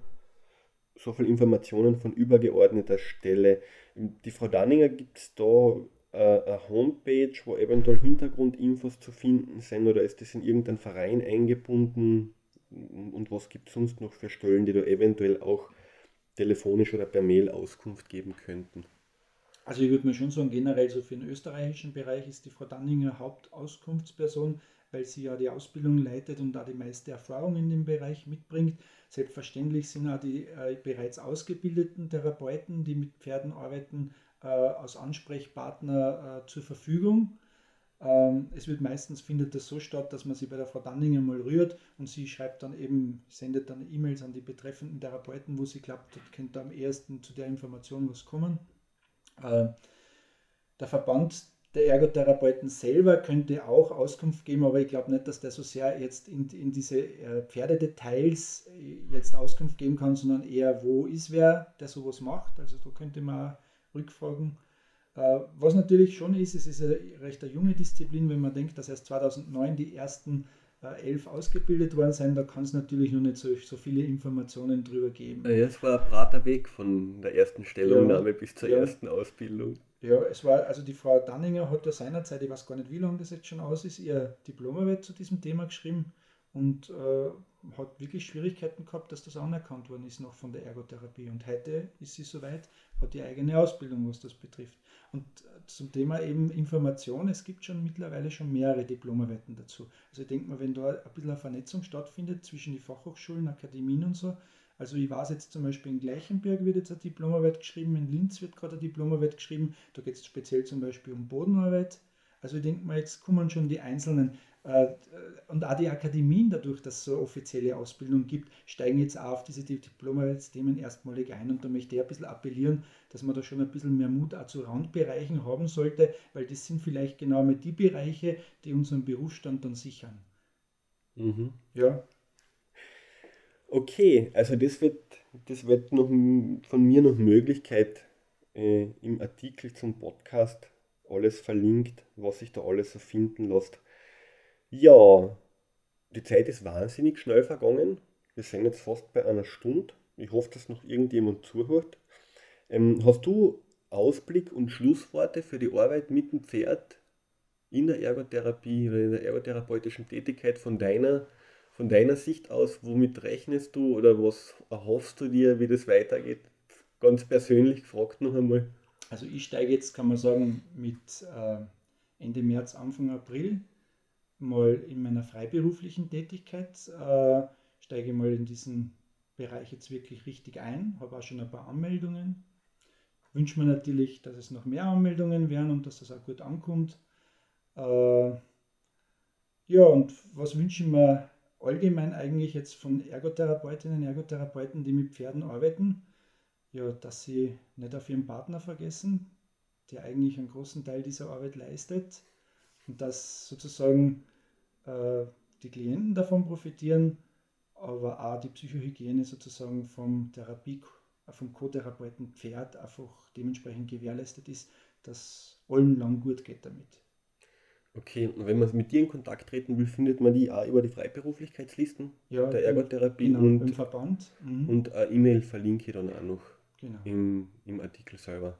Speaker 1: so viele Informationen von übergeordneter Stelle. Die Frau Danninger gibt es da äh, eine Homepage, wo eventuell Hintergrundinfos zu finden sind oder ist das in irgendeinen Verein eingebunden? Und was gibt es sonst noch für Stellen, die da eventuell auch telefonisch oder per Mail Auskunft geben könnten?
Speaker 2: Also ich würde mir schon sagen, generell so für den österreichischen Bereich ist die Frau Danninger Hauptauskunftsperson, weil sie ja die Ausbildung leitet und da die meiste Erfahrung in dem Bereich mitbringt. Selbstverständlich sind auch die äh, bereits ausgebildeten Therapeuten, die mit Pferden arbeiten, äh, als Ansprechpartner äh, zur Verfügung. Ähm, es wird meistens findet das so statt, dass man sie bei der Frau Danninger mal rührt und sie schreibt dann eben, sendet dann E-Mails an die betreffenden Therapeuten, wo sie glaubt, dort könnte am ehesten zu der Information was kommen. Äh, der Verband der Ergotherapeuten selber könnte auch Auskunft geben, aber ich glaube nicht, dass der so sehr jetzt in, in diese äh, Pferdedetails äh, jetzt Auskunft geben kann, sondern eher, wo ist wer, der sowas macht. Also da könnte man rückfragen. Was natürlich schon ist, es ist eine recht junge Disziplin, wenn man denkt, dass erst 2009 die ersten elf ausgebildet worden sind, da kann es natürlich noch nicht so, so viele Informationen drüber geben.
Speaker 1: Ja, es war ein brater Weg von der ersten Stellungnahme ja, bis zur ja. ersten Ausbildung.
Speaker 2: Ja, es war, also die Frau Danninger hat ja seinerzeit, ich weiß gar nicht, wie lange das jetzt schon aus ist, ihr Diplomarbeit zu diesem Thema geschrieben und äh, hat wirklich Schwierigkeiten gehabt, dass das anerkannt worden ist noch von der Ergotherapie. Und heute ist sie soweit, hat die eigene Ausbildung, was das betrifft. Und zum Thema eben Information, es gibt schon mittlerweile schon mehrere Diplomarbeiten dazu. Also ich denke mal, wenn da ein bisschen eine Vernetzung stattfindet zwischen den Fachhochschulen, Akademien und so, also ich weiß jetzt zum Beispiel in Gleichenberg wird jetzt eine Diplomarbeit geschrieben, in Linz wird gerade eine Diplomarbeit geschrieben, da geht es speziell zum Beispiel um Bodenarbeit. Also ich denke mal, jetzt kommen schon die einzelnen äh, und auch die Akademien, dadurch, dass es so offizielle Ausbildung gibt, steigen jetzt auch auf diese Diplomarbeitsthemen erstmalig ein. Und da möchte ich ein bisschen appellieren, dass man da schon ein bisschen mehr Mut auch zu Randbereichen haben sollte, weil das sind vielleicht genau die Bereiche, die unseren Berufsstand dann sichern.
Speaker 1: Mhm. Ja. Okay, also das wird, das wird noch von mir noch Möglichkeit äh, im Artikel zum Podcast alles verlinkt, was sich da alles so finden lässt. Ja, die Zeit ist wahnsinnig schnell vergangen. Wir sind jetzt fast bei einer Stunde. Ich hoffe, dass noch irgendjemand zuhört. Ähm, hast du Ausblick und Schlussworte für die Arbeit mit dem Pferd in der Ergotherapie oder in der ergotherapeutischen Tätigkeit von deiner, von deiner Sicht aus? Womit rechnest du oder was erhoffst du dir, wie das weitergeht? Ganz persönlich gefragt noch einmal.
Speaker 2: Also ich steige jetzt, kann man sagen, mit äh, Ende März, Anfang April mal in meiner freiberuflichen Tätigkeit, äh, steige mal in diesen Bereich jetzt wirklich richtig ein, habe auch schon ein paar Anmeldungen. Wünsche mir natürlich, dass es noch mehr Anmeldungen werden und dass das auch gut ankommt. Äh, ja, und was wünschen wir allgemein eigentlich jetzt von Ergotherapeutinnen und Ergotherapeuten, die mit Pferden arbeiten? Ja, dass sie nicht auf ihren Partner vergessen, der eigentlich einen großen Teil dieser Arbeit leistet und dass sozusagen äh, die Klienten davon profitieren, aber auch die Psychohygiene sozusagen vom Therapie, vom Co-Therapeuten Pferd einfach dementsprechend gewährleistet ist, dass allen lang gut geht damit.
Speaker 1: Okay, und wenn man mit dir in Kontakt treten will, findet man die auch über die Freiberuflichkeitslisten
Speaker 2: ja,
Speaker 1: der Ergotherapie
Speaker 2: genau, und im Verband.
Speaker 1: Mhm. Und eine E-Mail verlinke ich dann auch noch genau. im, im Artikel selber.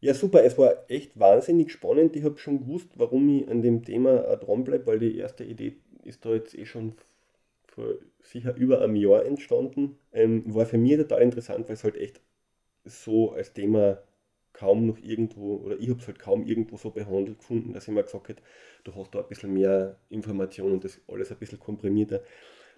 Speaker 1: Ja, super. Es war echt wahnsinnig spannend. Ich habe schon gewusst, warum ich an dem Thema dranbleibe, weil die erste Idee ist da jetzt eh schon vor sicher über einem Jahr entstanden. Ähm, war für mich total interessant, weil es halt echt so als Thema kaum noch irgendwo, oder ich habe es halt kaum irgendwo so behandelt gefunden, dass ich mir gesagt habe, du hast da ein bisschen mehr Informationen und das alles ein bisschen komprimierter.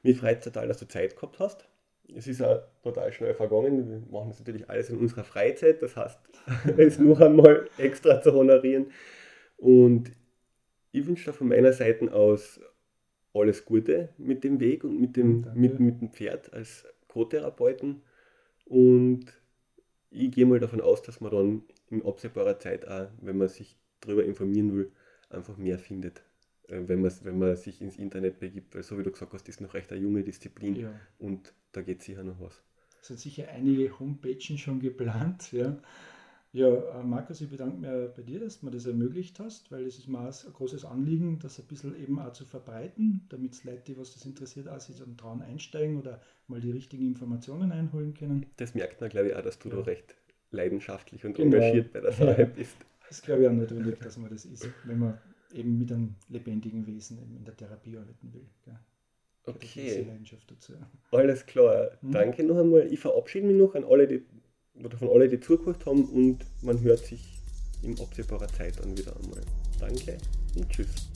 Speaker 1: Mich freut es total, dass du Zeit gehabt hast es ist auch total schnell vergangen. Wir machen das natürlich alles in unserer Freizeit, das heißt, es noch einmal extra zu honorieren. Und ich wünsche da von meiner Seite aus alles Gute mit dem Weg und mit dem, mit, mit dem Pferd als Co-Therapeuten. Und ich gehe mal davon aus, dass man dann in absehbarer Zeit auch, wenn man sich darüber informieren will, einfach mehr findet. Äh, wenn man, wenn man sich ins Internet begibt, weil so wie du gesagt hast, ist noch recht eine junge Disziplin ja. und da geht sicher noch was.
Speaker 2: Es sind sicher einige Homepages schon geplant, ja. Ja, äh, Markus, ich bedanke mich bei dir, dass du mir das ermöglicht hast, weil es ist mir ein großes Anliegen, das ein bisschen eben auch zu verbreiten, damit es Leute, die was das interessiert, auch sich dann trauen einsteigen oder mal die richtigen Informationen einholen können.
Speaker 1: Das merkt man, glaube ich, auch, dass du ja. da recht leidenschaftlich und genau. engagiert bei der Sache bist.
Speaker 2: Das ist, glaube ich auch notwendig, dass man das ist, wenn man eben mit einem lebendigen Wesen in der Therapie arbeiten will. Gell?
Speaker 1: Okay. Alles klar. Hm? Danke noch einmal. Ich verabschiede mich noch an alle, die oder von alle, die zugehört haben und man hört sich in absehbarer Zeit dann wieder einmal. Danke und tschüss.